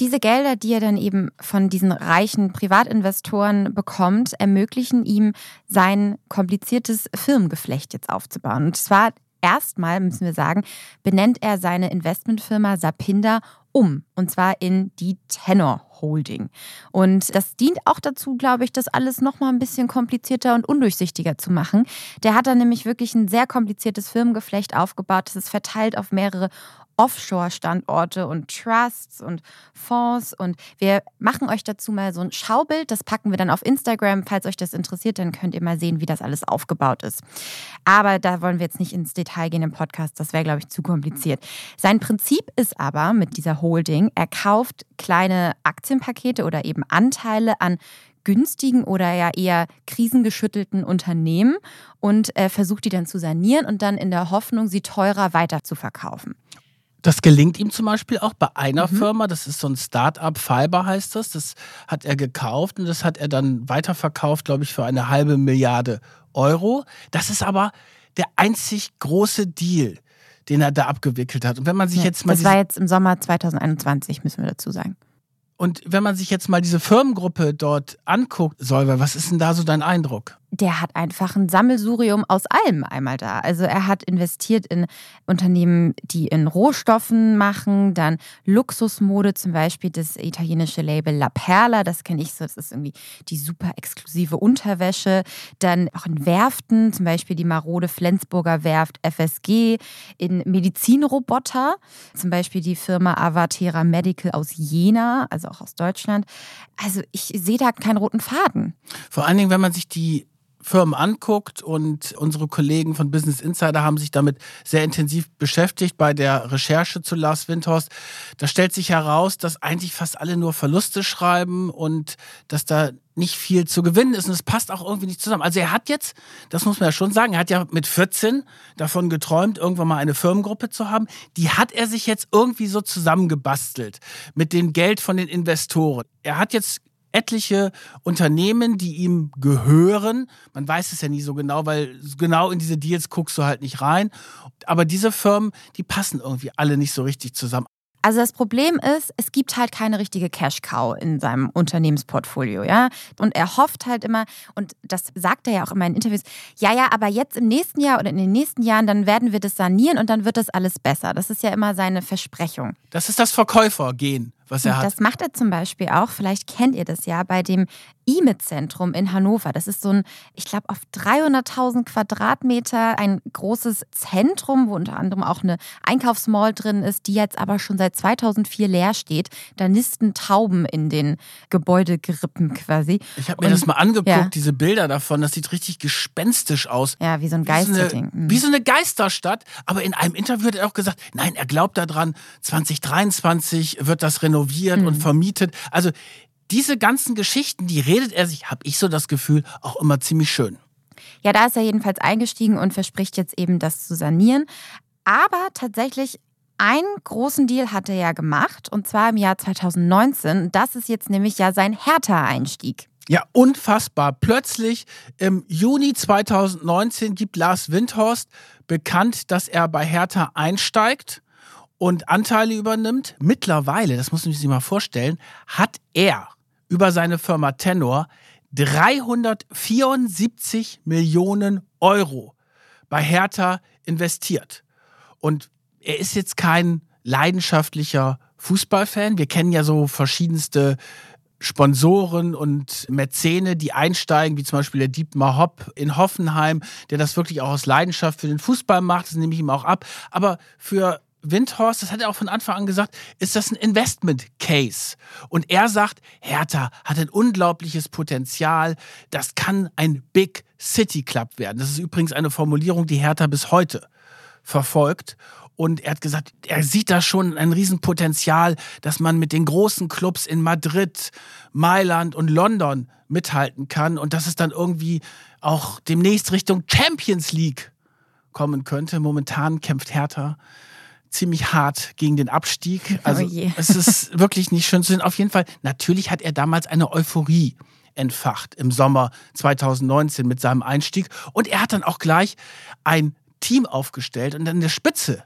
Diese Gelder, die er dann eben von diesen reichen Privatinvestoren bekommt, ermöglichen ihm, sein kompliziertes Firmengeflecht jetzt aufzubauen. Und zwar erstmal, müssen wir sagen, benennt er seine Investmentfirma Sapinda um. Und zwar in die Tenor Holding. Und das dient auch dazu, glaube ich, das alles nochmal ein bisschen komplizierter und undurchsichtiger zu machen. Der hat da nämlich wirklich ein sehr kompliziertes Firmengeflecht aufgebaut. Das ist verteilt auf mehrere Offshore-Standorte und Trusts und Fonds. Und wir machen euch dazu mal so ein Schaubild. Das packen wir dann auf Instagram. Falls euch das interessiert, dann könnt ihr mal sehen, wie das alles aufgebaut ist. Aber da wollen wir jetzt nicht ins Detail gehen im Podcast. Das wäre, glaube ich, zu kompliziert. Sein Prinzip ist aber mit dieser Holding, er kauft kleine Aktienpakete oder eben Anteile an günstigen oder ja eher krisengeschüttelten Unternehmen und äh, versucht die dann zu sanieren und dann in der Hoffnung, sie teurer weiter zu verkaufen. Das gelingt ihm zum Beispiel auch bei einer mhm. Firma, das ist so ein Start-up, Fiber heißt das. Das hat er gekauft und das hat er dann weiterverkauft, glaube ich, für eine halbe Milliarde Euro. Das ist aber der einzig große Deal, den er da abgewickelt hat. Und wenn man sich ja, jetzt mal. Das war jetzt im Sommer 2021, müssen wir dazu sagen. Und wenn man sich jetzt mal diese Firmengruppe dort anguckt, Solver, was ist denn da so dein Eindruck? Der hat einfach ein Sammelsurium aus allem einmal da. Also er hat investiert in Unternehmen, die in Rohstoffen machen, dann Luxusmode, zum Beispiel das italienische Label La Perla, das kenne ich so, das ist irgendwie die super exklusive Unterwäsche. Dann auch in Werften, zum Beispiel die marode Flensburger Werft FSG, in Medizinroboter, zum Beispiel die Firma Avatera Medical aus Jena, also auch aus Deutschland. Also ich sehe da keinen roten Faden. Vor allen Dingen, wenn man sich die Firmen anguckt und unsere Kollegen von Business Insider haben sich damit sehr intensiv beschäftigt bei der Recherche zu Lars Windhorst. Da stellt sich heraus, dass eigentlich fast alle nur Verluste schreiben und dass da nicht viel zu gewinnen ist und es passt auch irgendwie nicht zusammen. Also er hat jetzt, das muss man ja schon sagen, er hat ja mit 14 davon geträumt, irgendwann mal eine Firmengruppe zu haben. Die hat er sich jetzt irgendwie so zusammengebastelt mit dem Geld von den Investoren. Er hat jetzt etliche Unternehmen, die ihm gehören. Man weiß es ja nie so genau, weil genau in diese Deals guckst du halt nicht rein. Aber diese Firmen, die passen irgendwie alle nicht so richtig zusammen. Also das Problem ist, es gibt halt keine richtige Cash-Cow in seinem Unternehmensportfolio, ja. Und er hofft halt immer, und das sagt er ja auch immer in Interviews, ja, ja, aber jetzt im nächsten Jahr oder in den nächsten Jahren, dann werden wir das sanieren und dann wird das alles besser. Das ist ja immer seine Versprechung. Das ist das Verkäufergehen was er hat. Das macht er zum Beispiel auch, vielleicht kennt ihr das ja, bei dem IMIT-Zentrum in Hannover. Das ist so ein, ich glaube, auf 300.000 Quadratmeter ein großes Zentrum, wo unter anderem auch eine Einkaufsmall drin ist, die jetzt aber schon seit 2004 leer steht. Da nisten Tauben in den Gebäudegrippen quasi. Ich habe mir Und, das mal angeguckt, ja. diese Bilder davon. Das sieht richtig gespenstisch aus. Ja, wie so ein Geisterding. Wie, mhm. wie so eine Geisterstadt. Aber in einem Interview hat er auch gesagt, nein, er glaubt daran, 2023 wird das renoviert mhm. und vermietet. Also diese ganzen Geschichten, die redet er sich, habe ich so das Gefühl, auch immer ziemlich schön. Ja, da ist er jedenfalls eingestiegen und verspricht jetzt eben, das zu sanieren. Aber tatsächlich einen großen Deal hat er ja gemacht und zwar im Jahr 2019. Das ist jetzt nämlich ja sein Hertha-Einstieg. Ja, unfassbar. Plötzlich im Juni 2019 gibt Lars Windhorst bekannt, dass er bei Hertha einsteigt und Anteile übernimmt. Mittlerweile, das muss man sich mal vorstellen, hat er über seine Firma Tenor 374 Millionen Euro bei Hertha investiert. Und er ist jetzt kein leidenschaftlicher Fußballfan. Wir kennen ja so verschiedenste Sponsoren und Mäzene, die einsteigen, wie zum Beispiel der Dietmar Hopp in Hoffenheim, der das wirklich auch aus Leidenschaft für den Fußball macht. Das nehme ich ihm auch ab. Aber für Windhorst, das hat er auch von Anfang an gesagt, ist das ein Investment Case. Und er sagt, Hertha hat ein unglaubliches Potenzial. Das kann ein Big City Club werden. Das ist übrigens eine Formulierung, die Hertha bis heute verfolgt. Und er hat gesagt, er sieht da schon ein Riesenpotenzial, dass man mit den großen Clubs in Madrid, Mailand und London mithalten kann und dass es dann irgendwie auch demnächst Richtung Champions League kommen könnte. Momentan kämpft Hertha ziemlich hart gegen den Abstieg. Also oh es ist wirklich nicht schön zu sehen. Auf jeden Fall, natürlich hat er damals eine Euphorie entfacht im Sommer 2019 mit seinem Einstieg. Und er hat dann auch gleich ein Team aufgestellt und an der Spitze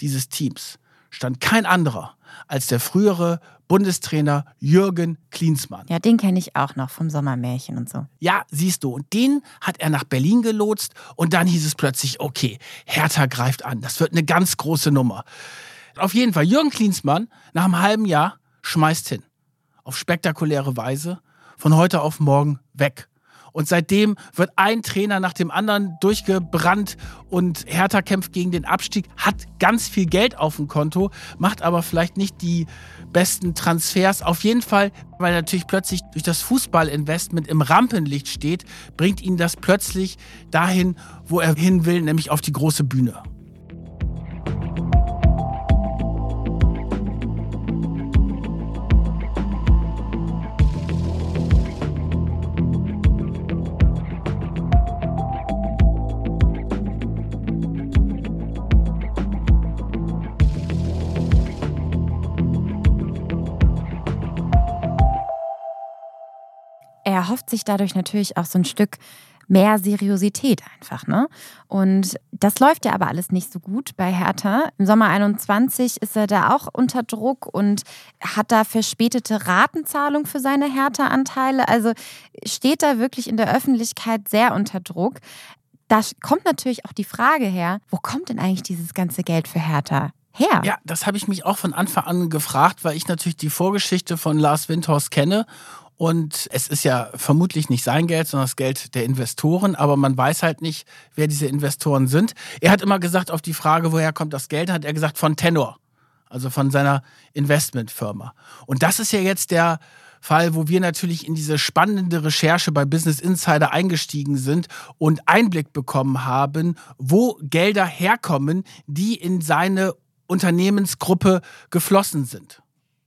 dieses Teams stand kein anderer als der frühere Bundestrainer Jürgen Klinsmann. Ja, den kenne ich auch noch vom Sommermärchen und so. Ja, siehst du. Und den hat er nach Berlin gelotst und dann hieß es plötzlich, okay, Hertha greift an. Das wird eine ganz große Nummer. Auf jeden Fall, Jürgen Klinsmann nach einem halben Jahr schmeißt hin. Auf spektakuläre Weise. Von heute auf morgen weg. Und seitdem wird ein Trainer nach dem anderen durchgebrannt und Hertha kämpft gegen den Abstieg, hat ganz viel Geld auf dem Konto, macht aber vielleicht nicht die besten Transfers. Auf jeden Fall, weil er natürlich plötzlich durch das Fußballinvestment im Rampenlicht steht, bringt ihn das plötzlich dahin, wo er hin will, nämlich auf die große Bühne. Er erhofft sich dadurch natürlich auch so ein Stück mehr Seriosität einfach, ne? Und das läuft ja aber alles nicht so gut bei Hertha. Im Sommer 21 ist er da auch unter Druck und hat da verspätete Ratenzahlung für seine Hertha-Anteile. Also steht da wirklich in der Öffentlichkeit sehr unter Druck. Da kommt natürlich auch die Frage her, wo kommt denn eigentlich dieses ganze Geld für Hertha her? Ja, das habe ich mich auch von Anfang an gefragt, weil ich natürlich die Vorgeschichte von Lars Windhorst kenne und es ist ja vermutlich nicht sein Geld, sondern das Geld der Investoren. Aber man weiß halt nicht, wer diese Investoren sind. Er hat immer gesagt, auf die Frage, woher kommt das Geld, hat er gesagt, von Tenor. Also von seiner Investmentfirma. Und das ist ja jetzt der Fall, wo wir natürlich in diese spannende Recherche bei Business Insider eingestiegen sind und Einblick bekommen haben, wo Gelder herkommen, die in seine Unternehmensgruppe geflossen sind.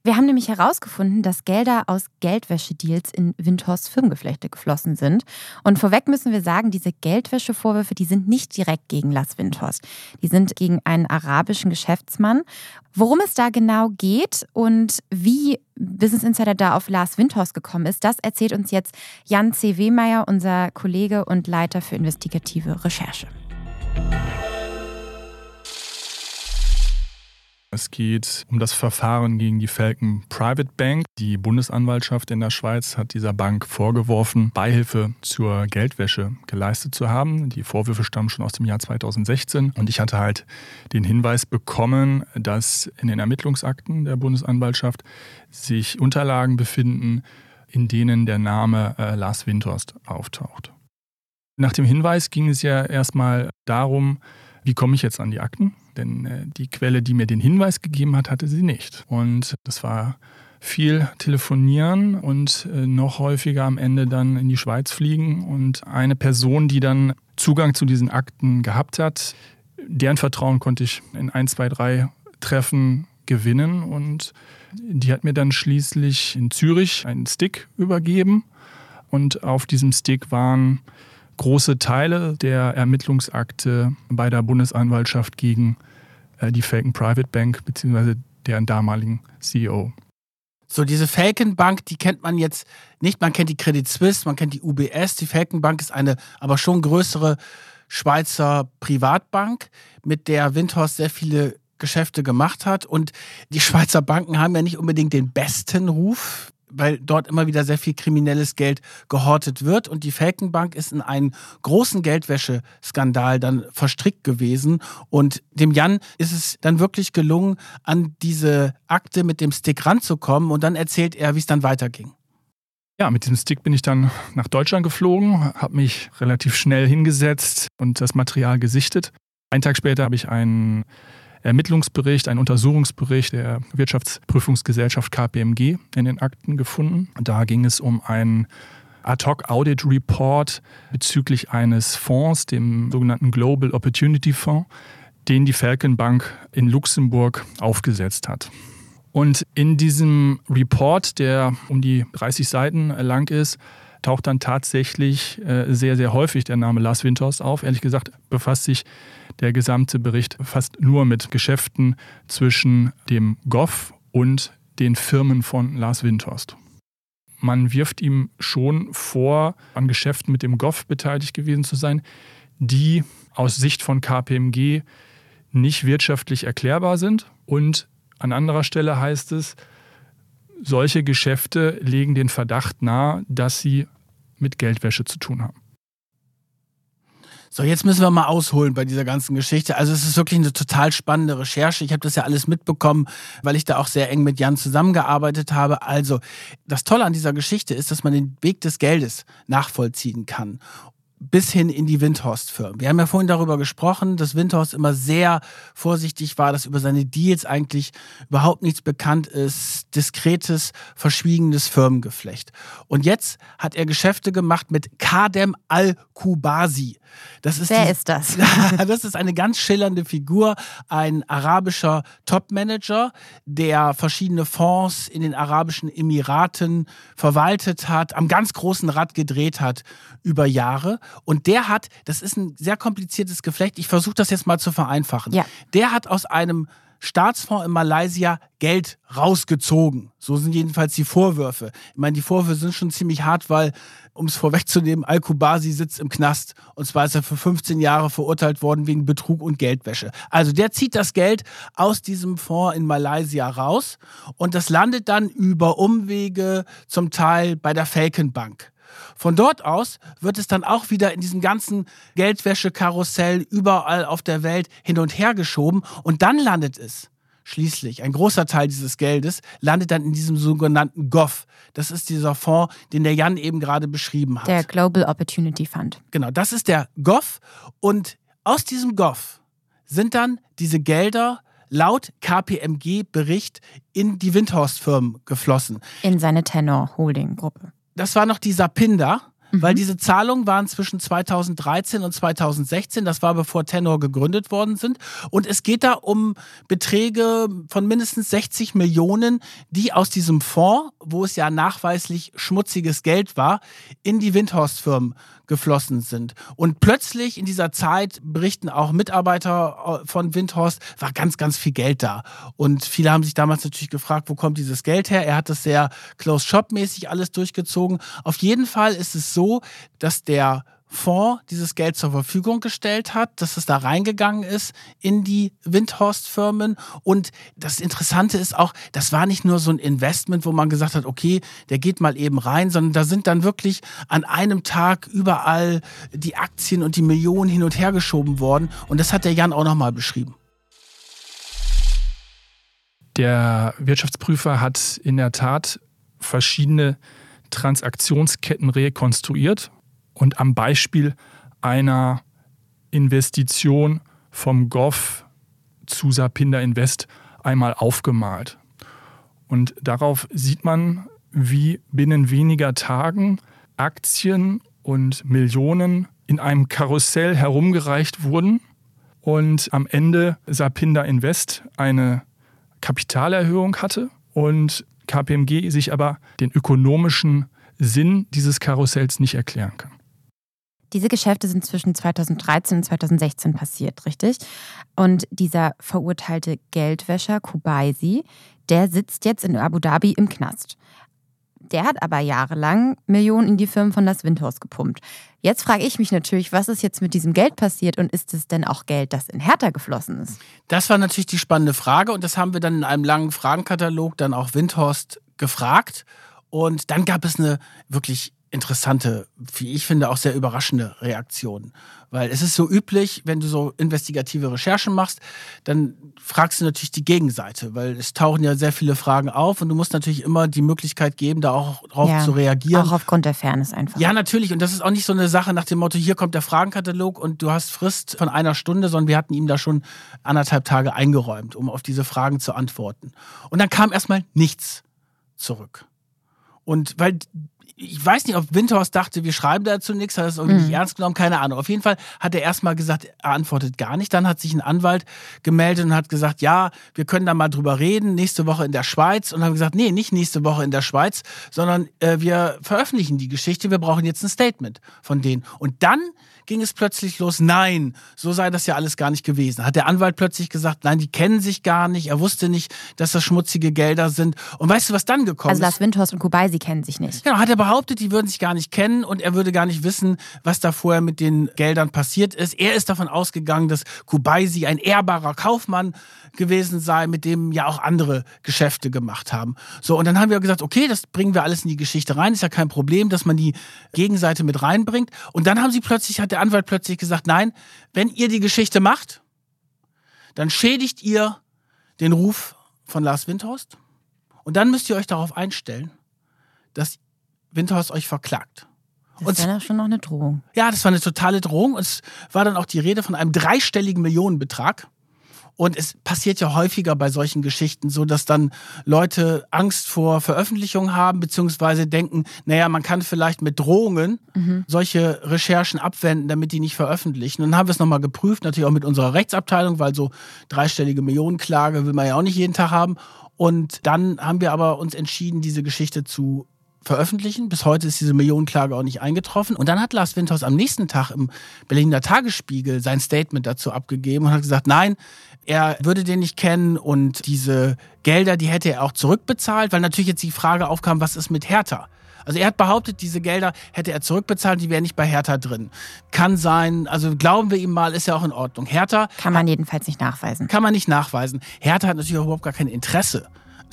Wir haben nämlich herausgefunden, dass Gelder aus Geldwäschedeals in Windhorst Firmengeflechte geflossen sind. Und vorweg müssen wir sagen, diese Geldwäschevorwürfe, die sind nicht direkt gegen Lars Windhorst. Die sind gegen einen arabischen Geschäftsmann. Worum es da genau geht und wie Business Insider da auf Lars Windhorst gekommen ist, das erzählt uns jetzt Jan C. Wehmeier, unser Kollege und Leiter für investigative Recherche. Es geht um das Verfahren gegen die Falcon Private Bank. Die Bundesanwaltschaft in der Schweiz hat dieser Bank vorgeworfen, Beihilfe zur Geldwäsche geleistet zu haben. Die Vorwürfe stammen schon aus dem Jahr 2016 und ich hatte halt den Hinweis bekommen, dass in den Ermittlungsakten der Bundesanwaltschaft sich Unterlagen befinden, in denen der Name äh, Lars Windhorst auftaucht. Nach dem Hinweis ging es ja erstmal darum, wie komme ich jetzt an die Akten? Denn äh, die Quelle, die mir den Hinweis gegeben hat, hatte sie nicht. Und das war viel telefonieren und äh, noch häufiger am Ende dann in die Schweiz fliegen. Und eine Person, die dann Zugang zu diesen Akten gehabt hat, deren Vertrauen konnte ich in ein, zwei, drei Treffen gewinnen. Und die hat mir dann schließlich in Zürich einen Stick übergeben. Und auf diesem Stick waren große Teile der Ermittlungsakte bei der Bundesanwaltschaft gegen äh, die Falcon Private Bank bzw. deren damaligen CEO. So, diese Falcon Bank, die kennt man jetzt nicht. Man kennt die Credit Suisse, man kennt die UBS. Die Falcon Bank ist eine aber schon größere Schweizer Privatbank, mit der Windhorst sehr viele Geschäfte gemacht hat. Und die Schweizer Banken haben ja nicht unbedingt den besten Ruf weil dort immer wieder sehr viel kriminelles Geld gehortet wird. Und die Falkenbank ist in einen großen Geldwäscheskandal dann verstrickt gewesen. Und dem Jan ist es dann wirklich gelungen, an diese Akte mit dem Stick ranzukommen. Und dann erzählt er, wie es dann weiterging. Ja, mit diesem Stick bin ich dann nach Deutschland geflogen, habe mich relativ schnell hingesetzt und das Material gesichtet. Einen Tag später habe ich einen Ermittlungsbericht, einen Untersuchungsbericht der Wirtschaftsprüfungsgesellschaft KPMG in den Akten gefunden. Da ging es um einen Ad-Hoc-Audit-Report bezüglich eines Fonds, dem sogenannten Global Opportunity Fonds, den die Falcon Bank in Luxemburg aufgesetzt hat. Und in diesem Report, der um die 30 Seiten lang ist, taucht dann tatsächlich äh, sehr, sehr häufig der Name Lars Windhorst auf. Ehrlich gesagt befasst sich der gesamte Bericht fast nur mit Geschäften zwischen dem Goff und den Firmen von Lars Windhorst. Man wirft ihm schon vor, an Geschäften mit dem Goff beteiligt gewesen zu sein, die aus Sicht von KPMG nicht wirtschaftlich erklärbar sind. Und an anderer Stelle heißt es, solche Geschäfte legen den Verdacht nahe, dass sie mit Geldwäsche zu tun haben. So, jetzt müssen wir mal ausholen bei dieser ganzen Geschichte. Also es ist wirklich eine total spannende Recherche. Ich habe das ja alles mitbekommen, weil ich da auch sehr eng mit Jan zusammengearbeitet habe. Also das Tolle an dieser Geschichte ist, dass man den Weg des Geldes nachvollziehen kann bis hin in die Windhorst-Firmen. Wir haben ja vorhin darüber gesprochen, dass Windhorst immer sehr vorsichtig war, dass über seine Deals eigentlich überhaupt nichts bekannt ist, diskretes, verschwiegenes Firmengeflecht. Und jetzt hat er Geschäfte gemacht mit Kadem al-Kubasi. Das ist Wer die, ist das? das ist eine ganz schillernde Figur, ein arabischer Topmanager, der verschiedene Fonds in den Arabischen Emiraten verwaltet hat, am ganz großen Rad gedreht hat über Jahre. Und der hat, das ist ein sehr kompliziertes Geflecht, ich versuche das jetzt mal zu vereinfachen. Ja. Der hat aus einem Staatsfonds in Malaysia Geld rausgezogen. So sind jedenfalls die Vorwürfe. Ich meine, die Vorwürfe sind schon ziemlich hart, weil, um es vorwegzunehmen, Al-Kubasi sitzt im Knast. Und zwar ist er für 15 Jahre verurteilt worden wegen Betrug und Geldwäsche. Also der zieht das Geld aus diesem Fonds in Malaysia raus und das landet dann über Umwege zum Teil bei der Falkenbank. Von dort aus wird es dann auch wieder in diesem ganzen Geldwäschekarussell überall auf der Welt hin und her geschoben und dann landet es schließlich, ein großer Teil dieses Geldes, landet dann in diesem sogenannten GOF. Das ist dieser Fonds, den der Jan eben gerade beschrieben hat. Der Global Opportunity Fund. Genau, das ist der GOF. Und aus diesem GOF sind dann diese Gelder laut KPMG-Bericht in die Windhorst-Firmen geflossen. In seine Tenor Holding Gruppe das war noch die Sapinda, mhm. weil diese Zahlungen waren zwischen 2013 und 2016, das war bevor Tenor gegründet worden sind. Und es geht da um Beträge von mindestens 60 Millionen, die aus diesem Fonds, wo es ja nachweislich schmutziges Geld war, in die Windhorst-Firmen geflossen sind. Und plötzlich in dieser Zeit berichten auch Mitarbeiter äh, von Windhorst, war ganz, ganz viel Geld da. Und viele haben sich damals natürlich gefragt, wo kommt dieses Geld her? Er hat das sehr close-shop-mäßig alles durchgezogen. Auf jeden Fall ist es so, dass der Fonds dieses Geld zur Verfügung gestellt hat, dass es da reingegangen ist in die Windhorst-Firmen. Und das Interessante ist auch, das war nicht nur so ein Investment, wo man gesagt hat, okay, der geht mal eben rein, sondern da sind dann wirklich an einem Tag überall die Aktien und die Millionen hin und her geschoben worden. Und das hat der Jan auch nochmal beschrieben. Der Wirtschaftsprüfer hat in der Tat verschiedene Transaktionsketten rekonstruiert und am Beispiel einer Investition vom GOV zu Sapinda Invest einmal aufgemalt. Und darauf sieht man, wie binnen weniger Tagen Aktien und Millionen in einem Karussell herumgereicht wurden und am Ende Sapinda Invest eine Kapitalerhöhung hatte und KPMG sich aber den ökonomischen Sinn dieses Karussells nicht erklären kann. Diese Geschäfte sind zwischen 2013 und 2016 passiert, richtig? Und dieser verurteilte Geldwäscher Kubaisi, der sitzt jetzt in Abu Dhabi im Knast. Der hat aber jahrelang Millionen in die Firmen von das Windhorst gepumpt. Jetzt frage ich mich natürlich, was ist jetzt mit diesem Geld passiert und ist es denn auch Geld, das in Hertha geflossen ist? Das war natürlich die spannende Frage und das haben wir dann in einem langen Fragenkatalog dann auch Windhorst gefragt. Und dann gab es eine wirklich interessante, wie ich finde, auch sehr überraschende Reaktionen. Weil es ist so üblich, wenn du so investigative Recherchen machst, dann fragst du natürlich die Gegenseite, weil es tauchen ja sehr viele Fragen auf und du musst natürlich immer die Möglichkeit geben, da auch drauf ja, zu reagieren. Auch aufgrund der Fairness einfach. Ja, natürlich. Und das ist auch nicht so eine Sache nach dem Motto, hier kommt der Fragenkatalog und du hast Frist von einer Stunde, sondern wir hatten ihm da schon anderthalb Tage eingeräumt, um auf diese Fragen zu antworten. Und dann kam erstmal nichts zurück. Und weil ich weiß nicht, ob Windhorst dachte, wir schreiben dazu nichts, hat es irgendwie Mhm. nicht ernst genommen, keine Ahnung. Auf jeden Fall hat er erstmal gesagt, er antwortet gar nicht. Dann hat sich ein Anwalt gemeldet und hat gesagt, ja, wir können da mal drüber reden, nächste Woche in der Schweiz. Und haben gesagt, nee, nicht nächste Woche in der Schweiz, sondern äh, wir veröffentlichen die Geschichte, wir brauchen jetzt ein Statement von denen. Und dann ging es plötzlich los, nein, so sei das ja alles gar nicht gewesen. Hat der Anwalt plötzlich gesagt, nein, die kennen sich gar nicht, er wusste nicht, dass das schmutzige Gelder sind. Und weißt du, was dann gekommen Also ist? Lars Windhorst und Kubai, sie kennen sich nicht. Genau, hat er behauptet, die würden sich gar nicht kennen und er würde gar nicht wissen, was da vorher mit den Geldern passiert ist. Er ist davon ausgegangen, dass Kubaisi ein ehrbarer Kaufmann gewesen sei, mit dem ja auch andere Geschäfte gemacht haben. So, und dann haben wir gesagt, okay, das bringen wir alles in die Geschichte rein, ist ja kein Problem, dass man die Gegenseite mit reinbringt. Und dann haben sie plötzlich, hat der Anwalt plötzlich gesagt, nein, wenn ihr die Geschichte macht, dann schädigt ihr den Ruf von Lars Windhorst und dann müsst ihr euch darauf einstellen, dass Windhorst euch verklagt. Das Und- ist ja schon noch eine Drohung. Ja, das war eine totale Drohung. Und es war dann auch die Rede von einem dreistelligen Millionenbetrag. Und es passiert ja häufiger bei solchen Geschichten so, dass dann Leute Angst vor Veröffentlichung haben, beziehungsweise denken, naja, man kann vielleicht mit Drohungen solche Recherchen abwenden, damit die nicht veröffentlichen. Und dann haben wir es nochmal geprüft, natürlich auch mit unserer Rechtsabteilung, weil so dreistellige Millionenklage will man ja auch nicht jeden Tag haben. Und dann haben wir aber uns entschieden, diese Geschichte zu veröffentlichen. Bis heute ist diese Millionenklage auch nicht eingetroffen. Und dann hat Lars Windhaus am nächsten Tag im Berliner Tagesspiegel sein Statement dazu abgegeben und hat gesagt, nein, er würde den nicht kennen und diese Gelder, die hätte er auch zurückbezahlt, weil natürlich jetzt die Frage aufkam, was ist mit Hertha? Also er hat behauptet, diese Gelder hätte er zurückbezahlt, die wären nicht bei Hertha drin. Kann sein, also glauben wir ihm mal, ist ja auch in Ordnung. Hertha Kann man jedenfalls nicht nachweisen. kann man nicht nachweisen. Hertha hat natürlich auch überhaupt gar kein Interesse,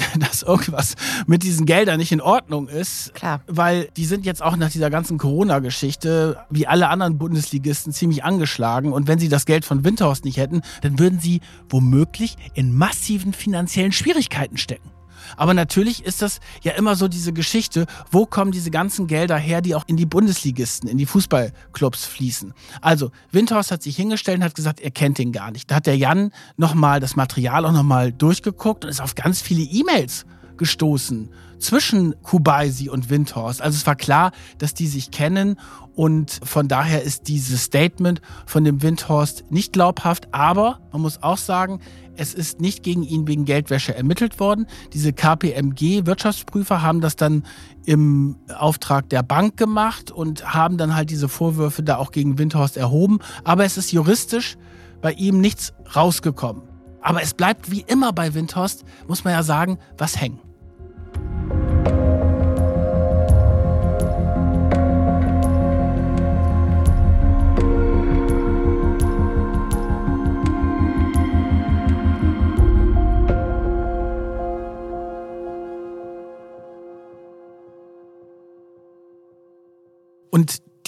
dass irgendwas mit diesen Geldern nicht in Ordnung ist. Klar. Weil die sind jetzt auch nach dieser ganzen Corona-Geschichte, wie alle anderen Bundesligisten, ziemlich angeschlagen. Und wenn sie das Geld von Winterhorst nicht hätten, dann würden sie womöglich in massiven finanziellen Schwierigkeiten stecken. Aber natürlich ist das ja immer so diese Geschichte, wo kommen diese ganzen Gelder her, die auch in die Bundesligisten, in die Fußballclubs fließen. Also, Windhorst hat sich hingestellt und hat gesagt, er kennt den gar nicht. Da hat der Jan nochmal das Material auch nochmal durchgeguckt und ist auf ganz viele E-Mails gestoßen zwischen Kubaisi und Windhorst. Also es war klar, dass die sich kennen und von daher ist dieses Statement von dem Windhorst nicht glaubhaft, aber man muss auch sagen, es ist nicht gegen ihn wegen Geldwäsche ermittelt worden. Diese KPMG-Wirtschaftsprüfer haben das dann im Auftrag der Bank gemacht und haben dann halt diese Vorwürfe da auch gegen Windhorst erhoben. Aber es ist juristisch bei ihm nichts rausgekommen. Aber es bleibt wie immer bei Windhorst, muss man ja sagen, was hängen.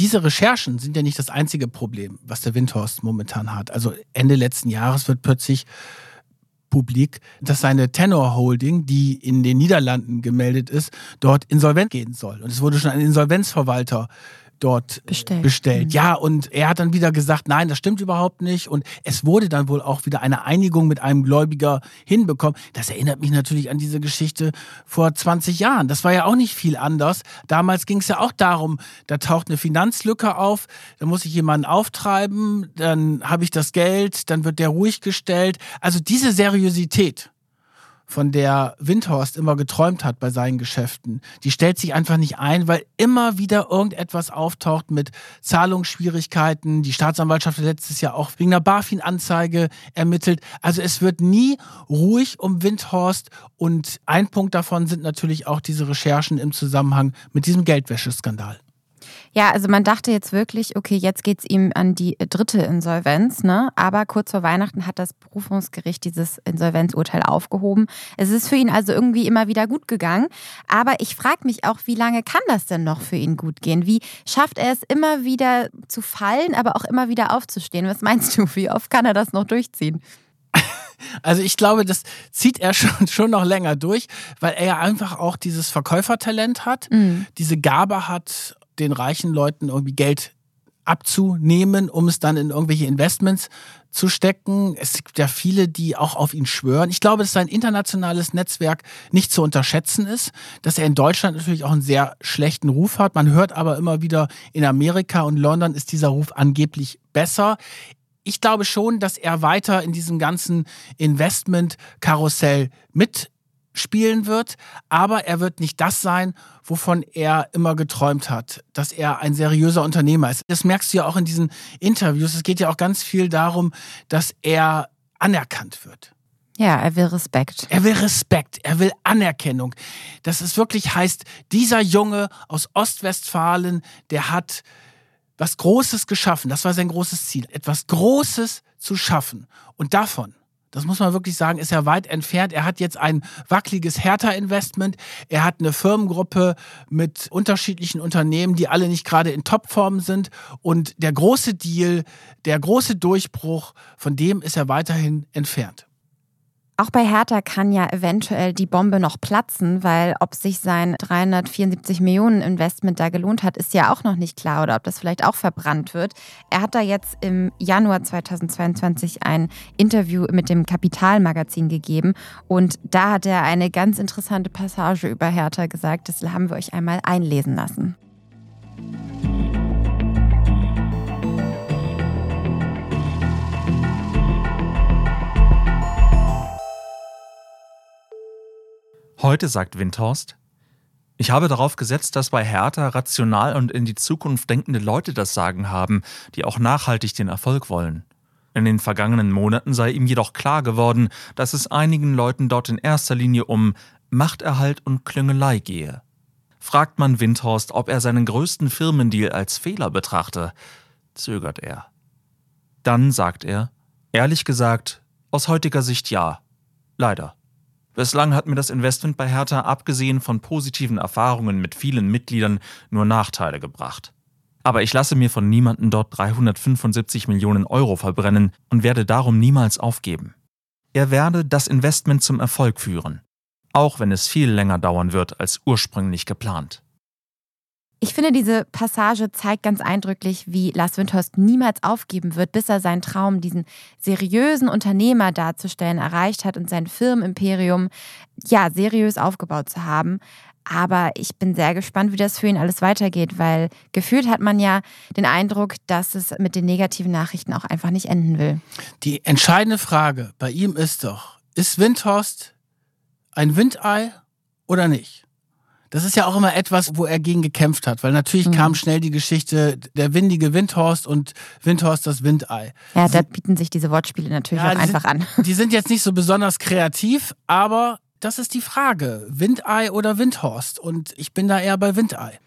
Diese Recherchen sind ja nicht das einzige Problem, was der Windhorst momentan hat. Also Ende letzten Jahres wird plötzlich publik, dass seine Tenor Holding, die in den Niederlanden gemeldet ist, dort insolvent gehen soll. Und es wurde schon ein Insolvenzverwalter dort Bestellt. bestellt. Mhm. Ja, und er hat dann wieder gesagt, nein, das stimmt überhaupt nicht. Und es wurde dann wohl auch wieder eine Einigung mit einem Gläubiger hinbekommen. Das erinnert mich natürlich an diese Geschichte vor 20 Jahren. Das war ja auch nicht viel anders. Damals ging es ja auch darum, da taucht eine Finanzlücke auf, da muss ich jemanden auftreiben, dann habe ich das Geld, dann wird der ruhig gestellt. Also diese Seriosität von der Windhorst immer geträumt hat bei seinen Geschäften, die stellt sich einfach nicht ein, weil immer wieder irgendetwas auftaucht mit Zahlungsschwierigkeiten. Die Staatsanwaltschaft hat letztes Jahr auch wegen einer BaFin-Anzeige ermittelt. Also es wird nie ruhig um Windhorst und ein Punkt davon sind natürlich auch diese Recherchen im Zusammenhang mit diesem Geldwäscheskandal. Ja, also man dachte jetzt wirklich, okay, jetzt geht's ihm an die dritte Insolvenz, ne? Aber kurz vor Weihnachten hat das Berufungsgericht dieses Insolvenzurteil aufgehoben. Es ist für ihn also irgendwie immer wieder gut gegangen. Aber ich frage mich auch, wie lange kann das denn noch für ihn gut gehen? Wie schafft er es immer wieder zu fallen, aber auch immer wieder aufzustehen? Was meinst du, wie oft kann er das noch durchziehen? Also ich glaube, das zieht er schon, schon noch länger durch, weil er ja einfach auch dieses Verkäufertalent hat, Mhm. diese Gabe hat, den reichen Leuten irgendwie Geld abzunehmen, um es dann in irgendwelche Investments zu stecken. Es gibt ja viele, die auch auf ihn schwören. Ich glaube, dass sein internationales Netzwerk nicht zu unterschätzen ist, dass er in Deutschland natürlich auch einen sehr schlechten Ruf hat. Man hört aber immer wieder, in Amerika und London ist dieser Ruf angeblich besser. Ich glaube schon, dass er weiter in diesem ganzen Investment-Karussell mit spielen wird, aber er wird nicht das sein, wovon er immer geträumt hat, dass er ein seriöser Unternehmer ist. Das merkst du ja auch in diesen Interviews. Es geht ja auch ganz viel darum, dass er anerkannt wird. Ja, er will Respekt. Er will Respekt, er will Anerkennung. Dass es wirklich heißt, dieser Junge aus Ostwestfalen, der hat was Großes geschaffen. Das war sein großes Ziel, etwas Großes zu schaffen. Und davon das muss man wirklich sagen, ist er weit entfernt. Er hat jetzt ein wackeliges Hertha-Investment. Er hat eine Firmengruppe mit unterschiedlichen Unternehmen, die alle nicht gerade in Topform sind. Und der große Deal, der große Durchbruch, von dem ist er weiterhin entfernt. Auch bei Hertha kann ja eventuell die Bombe noch platzen, weil ob sich sein 374 Millionen Investment da gelohnt hat, ist ja auch noch nicht klar oder ob das vielleicht auch verbrannt wird. Er hat da jetzt im Januar 2022 ein Interview mit dem Kapitalmagazin gegeben und da hat er eine ganz interessante Passage über Hertha gesagt. Das haben wir euch einmal einlesen lassen. Heute sagt Windhorst, ich habe darauf gesetzt, dass bei Hertha rational und in die Zukunft denkende Leute das Sagen haben, die auch nachhaltig den Erfolg wollen. In den vergangenen Monaten sei ihm jedoch klar geworden, dass es einigen Leuten dort in erster Linie um Machterhalt und Klüngelei gehe. Fragt man Windhorst, ob er seinen größten Firmendeal als Fehler betrachte, zögert er. Dann sagt er, ehrlich gesagt, aus heutiger Sicht ja. Leider. Bislang hat mir das Investment bei Hertha abgesehen von positiven Erfahrungen mit vielen Mitgliedern nur Nachteile gebracht. Aber ich lasse mir von niemandem dort 375 Millionen Euro verbrennen und werde darum niemals aufgeben. Er werde das Investment zum Erfolg führen, auch wenn es viel länger dauern wird als ursprünglich geplant. Ich finde, diese Passage zeigt ganz eindrücklich, wie Lars Windhorst niemals aufgeben wird, bis er seinen Traum, diesen seriösen Unternehmer darzustellen, erreicht hat und sein Firmenimperium ja seriös aufgebaut zu haben. Aber ich bin sehr gespannt, wie das für ihn alles weitergeht, weil gefühlt hat man ja den Eindruck, dass es mit den negativen Nachrichten auch einfach nicht enden will. Die entscheidende Frage bei ihm ist doch, ist Windhorst ein Windei oder nicht? Das ist ja auch immer etwas, wo er gegen gekämpft hat, weil natürlich mhm. kam schnell die Geschichte der windige Windhorst und Windhorst das Windei. Ja, da bieten sich diese Wortspiele natürlich ja, auch einfach sind, an. Die sind jetzt nicht so besonders kreativ, aber das ist die Frage. Windei oder Windhorst? Und ich bin da eher bei Windei.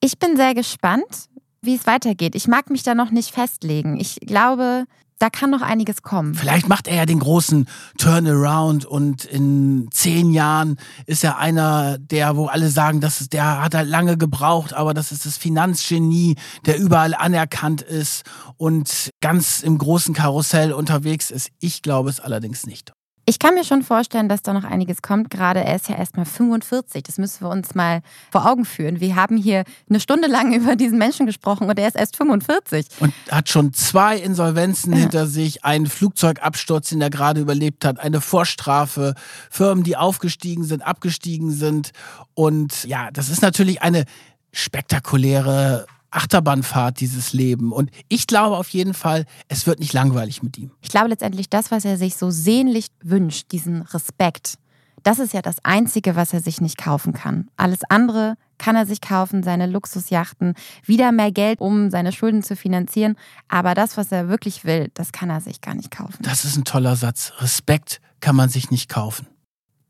Ich bin sehr gespannt, wie es weitergeht. Ich mag mich da noch nicht festlegen. Ich glaube, da kann noch einiges kommen. Vielleicht macht er ja den großen Turnaround und in zehn Jahren ist er einer, der, wo alle sagen, das ist, der hat halt lange gebraucht, aber das ist das Finanzgenie, der überall anerkannt ist und ganz im großen Karussell unterwegs ist. Ich glaube es allerdings nicht. Ich kann mir schon vorstellen, dass da noch einiges kommt. Gerade er ist ja erst mal 45. Das müssen wir uns mal vor Augen führen. Wir haben hier eine Stunde lang über diesen Menschen gesprochen und er ist erst 45. Und hat schon zwei Insolvenzen ja. hinter sich, einen Flugzeugabsturz, den er gerade überlebt hat, eine Vorstrafe, Firmen, die aufgestiegen sind, abgestiegen sind. Und ja, das ist natürlich eine spektakuläre Achterbahnfahrt, dieses Leben. Und ich glaube auf jeden Fall, es wird nicht langweilig mit ihm. Ich glaube letztendlich, das, was er sich so sehnlich wünscht, diesen Respekt, das ist ja das Einzige, was er sich nicht kaufen kann. Alles andere kann er sich kaufen, seine Luxusjachten, wieder mehr Geld, um seine Schulden zu finanzieren. Aber das, was er wirklich will, das kann er sich gar nicht kaufen. Das ist ein toller Satz. Respekt kann man sich nicht kaufen.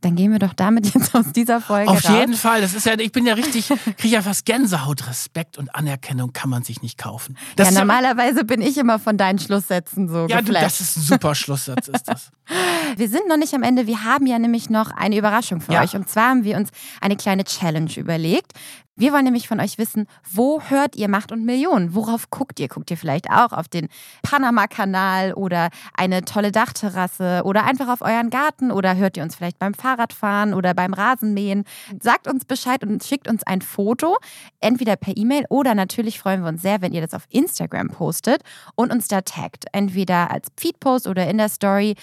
Dann gehen wir doch damit jetzt aus dieser Folge Auf raus. jeden Fall. Das ist ja, ich bin ja richtig, kriege ja fast Gänsehaut. Respekt und Anerkennung kann man sich nicht kaufen. Das ja, normalerweise bin ich immer von deinen Schlusssätzen so Ja, du, das ist ein super Schlusssatz, ist das. Wir sind noch nicht am Ende. Wir haben ja nämlich noch eine Überraschung für ja. euch. Und zwar haben wir uns eine kleine Challenge überlegt. Wir wollen nämlich von euch wissen, wo hört ihr Macht und Millionen? Worauf guckt ihr? Guckt ihr vielleicht auch auf den Panama-Kanal oder eine tolle Dachterrasse oder einfach auf euren Garten oder hört ihr uns vielleicht beim Fahren? Fahrradfahren oder beim Rasenmähen. Sagt uns Bescheid und schickt uns ein Foto, entweder per E-Mail oder natürlich freuen wir uns sehr, wenn ihr das auf Instagram postet und uns da taggt. Entweder als Feedpost oder in der Story.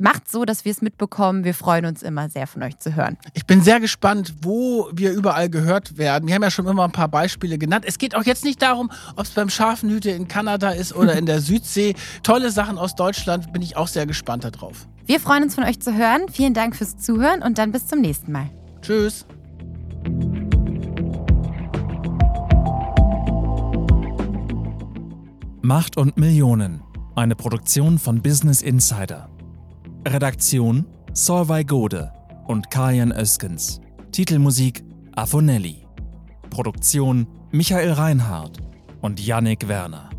Macht so, dass wir es mitbekommen. Wir freuen uns immer sehr von euch zu hören. Ich bin sehr gespannt, wo wir überall gehört werden. Wir haben ja schon immer ein paar Beispiele genannt. Es geht auch jetzt nicht darum, ob es beim Schafenhüte in Kanada ist oder in der Südsee. Tolle Sachen aus Deutschland, bin ich auch sehr gespannt darauf. Wir freuen uns von euch zu hören. Vielen Dank fürs Zuhören und dann bis zum nächsten Mal. Tschüss. Macht und Millionen. Eine Produktion von Business Insider. Redaktion Solvay Gode und Kajan Öskens. Titelmusik Afonelli. Produktion Michael Reinhardt und Yannick Werner.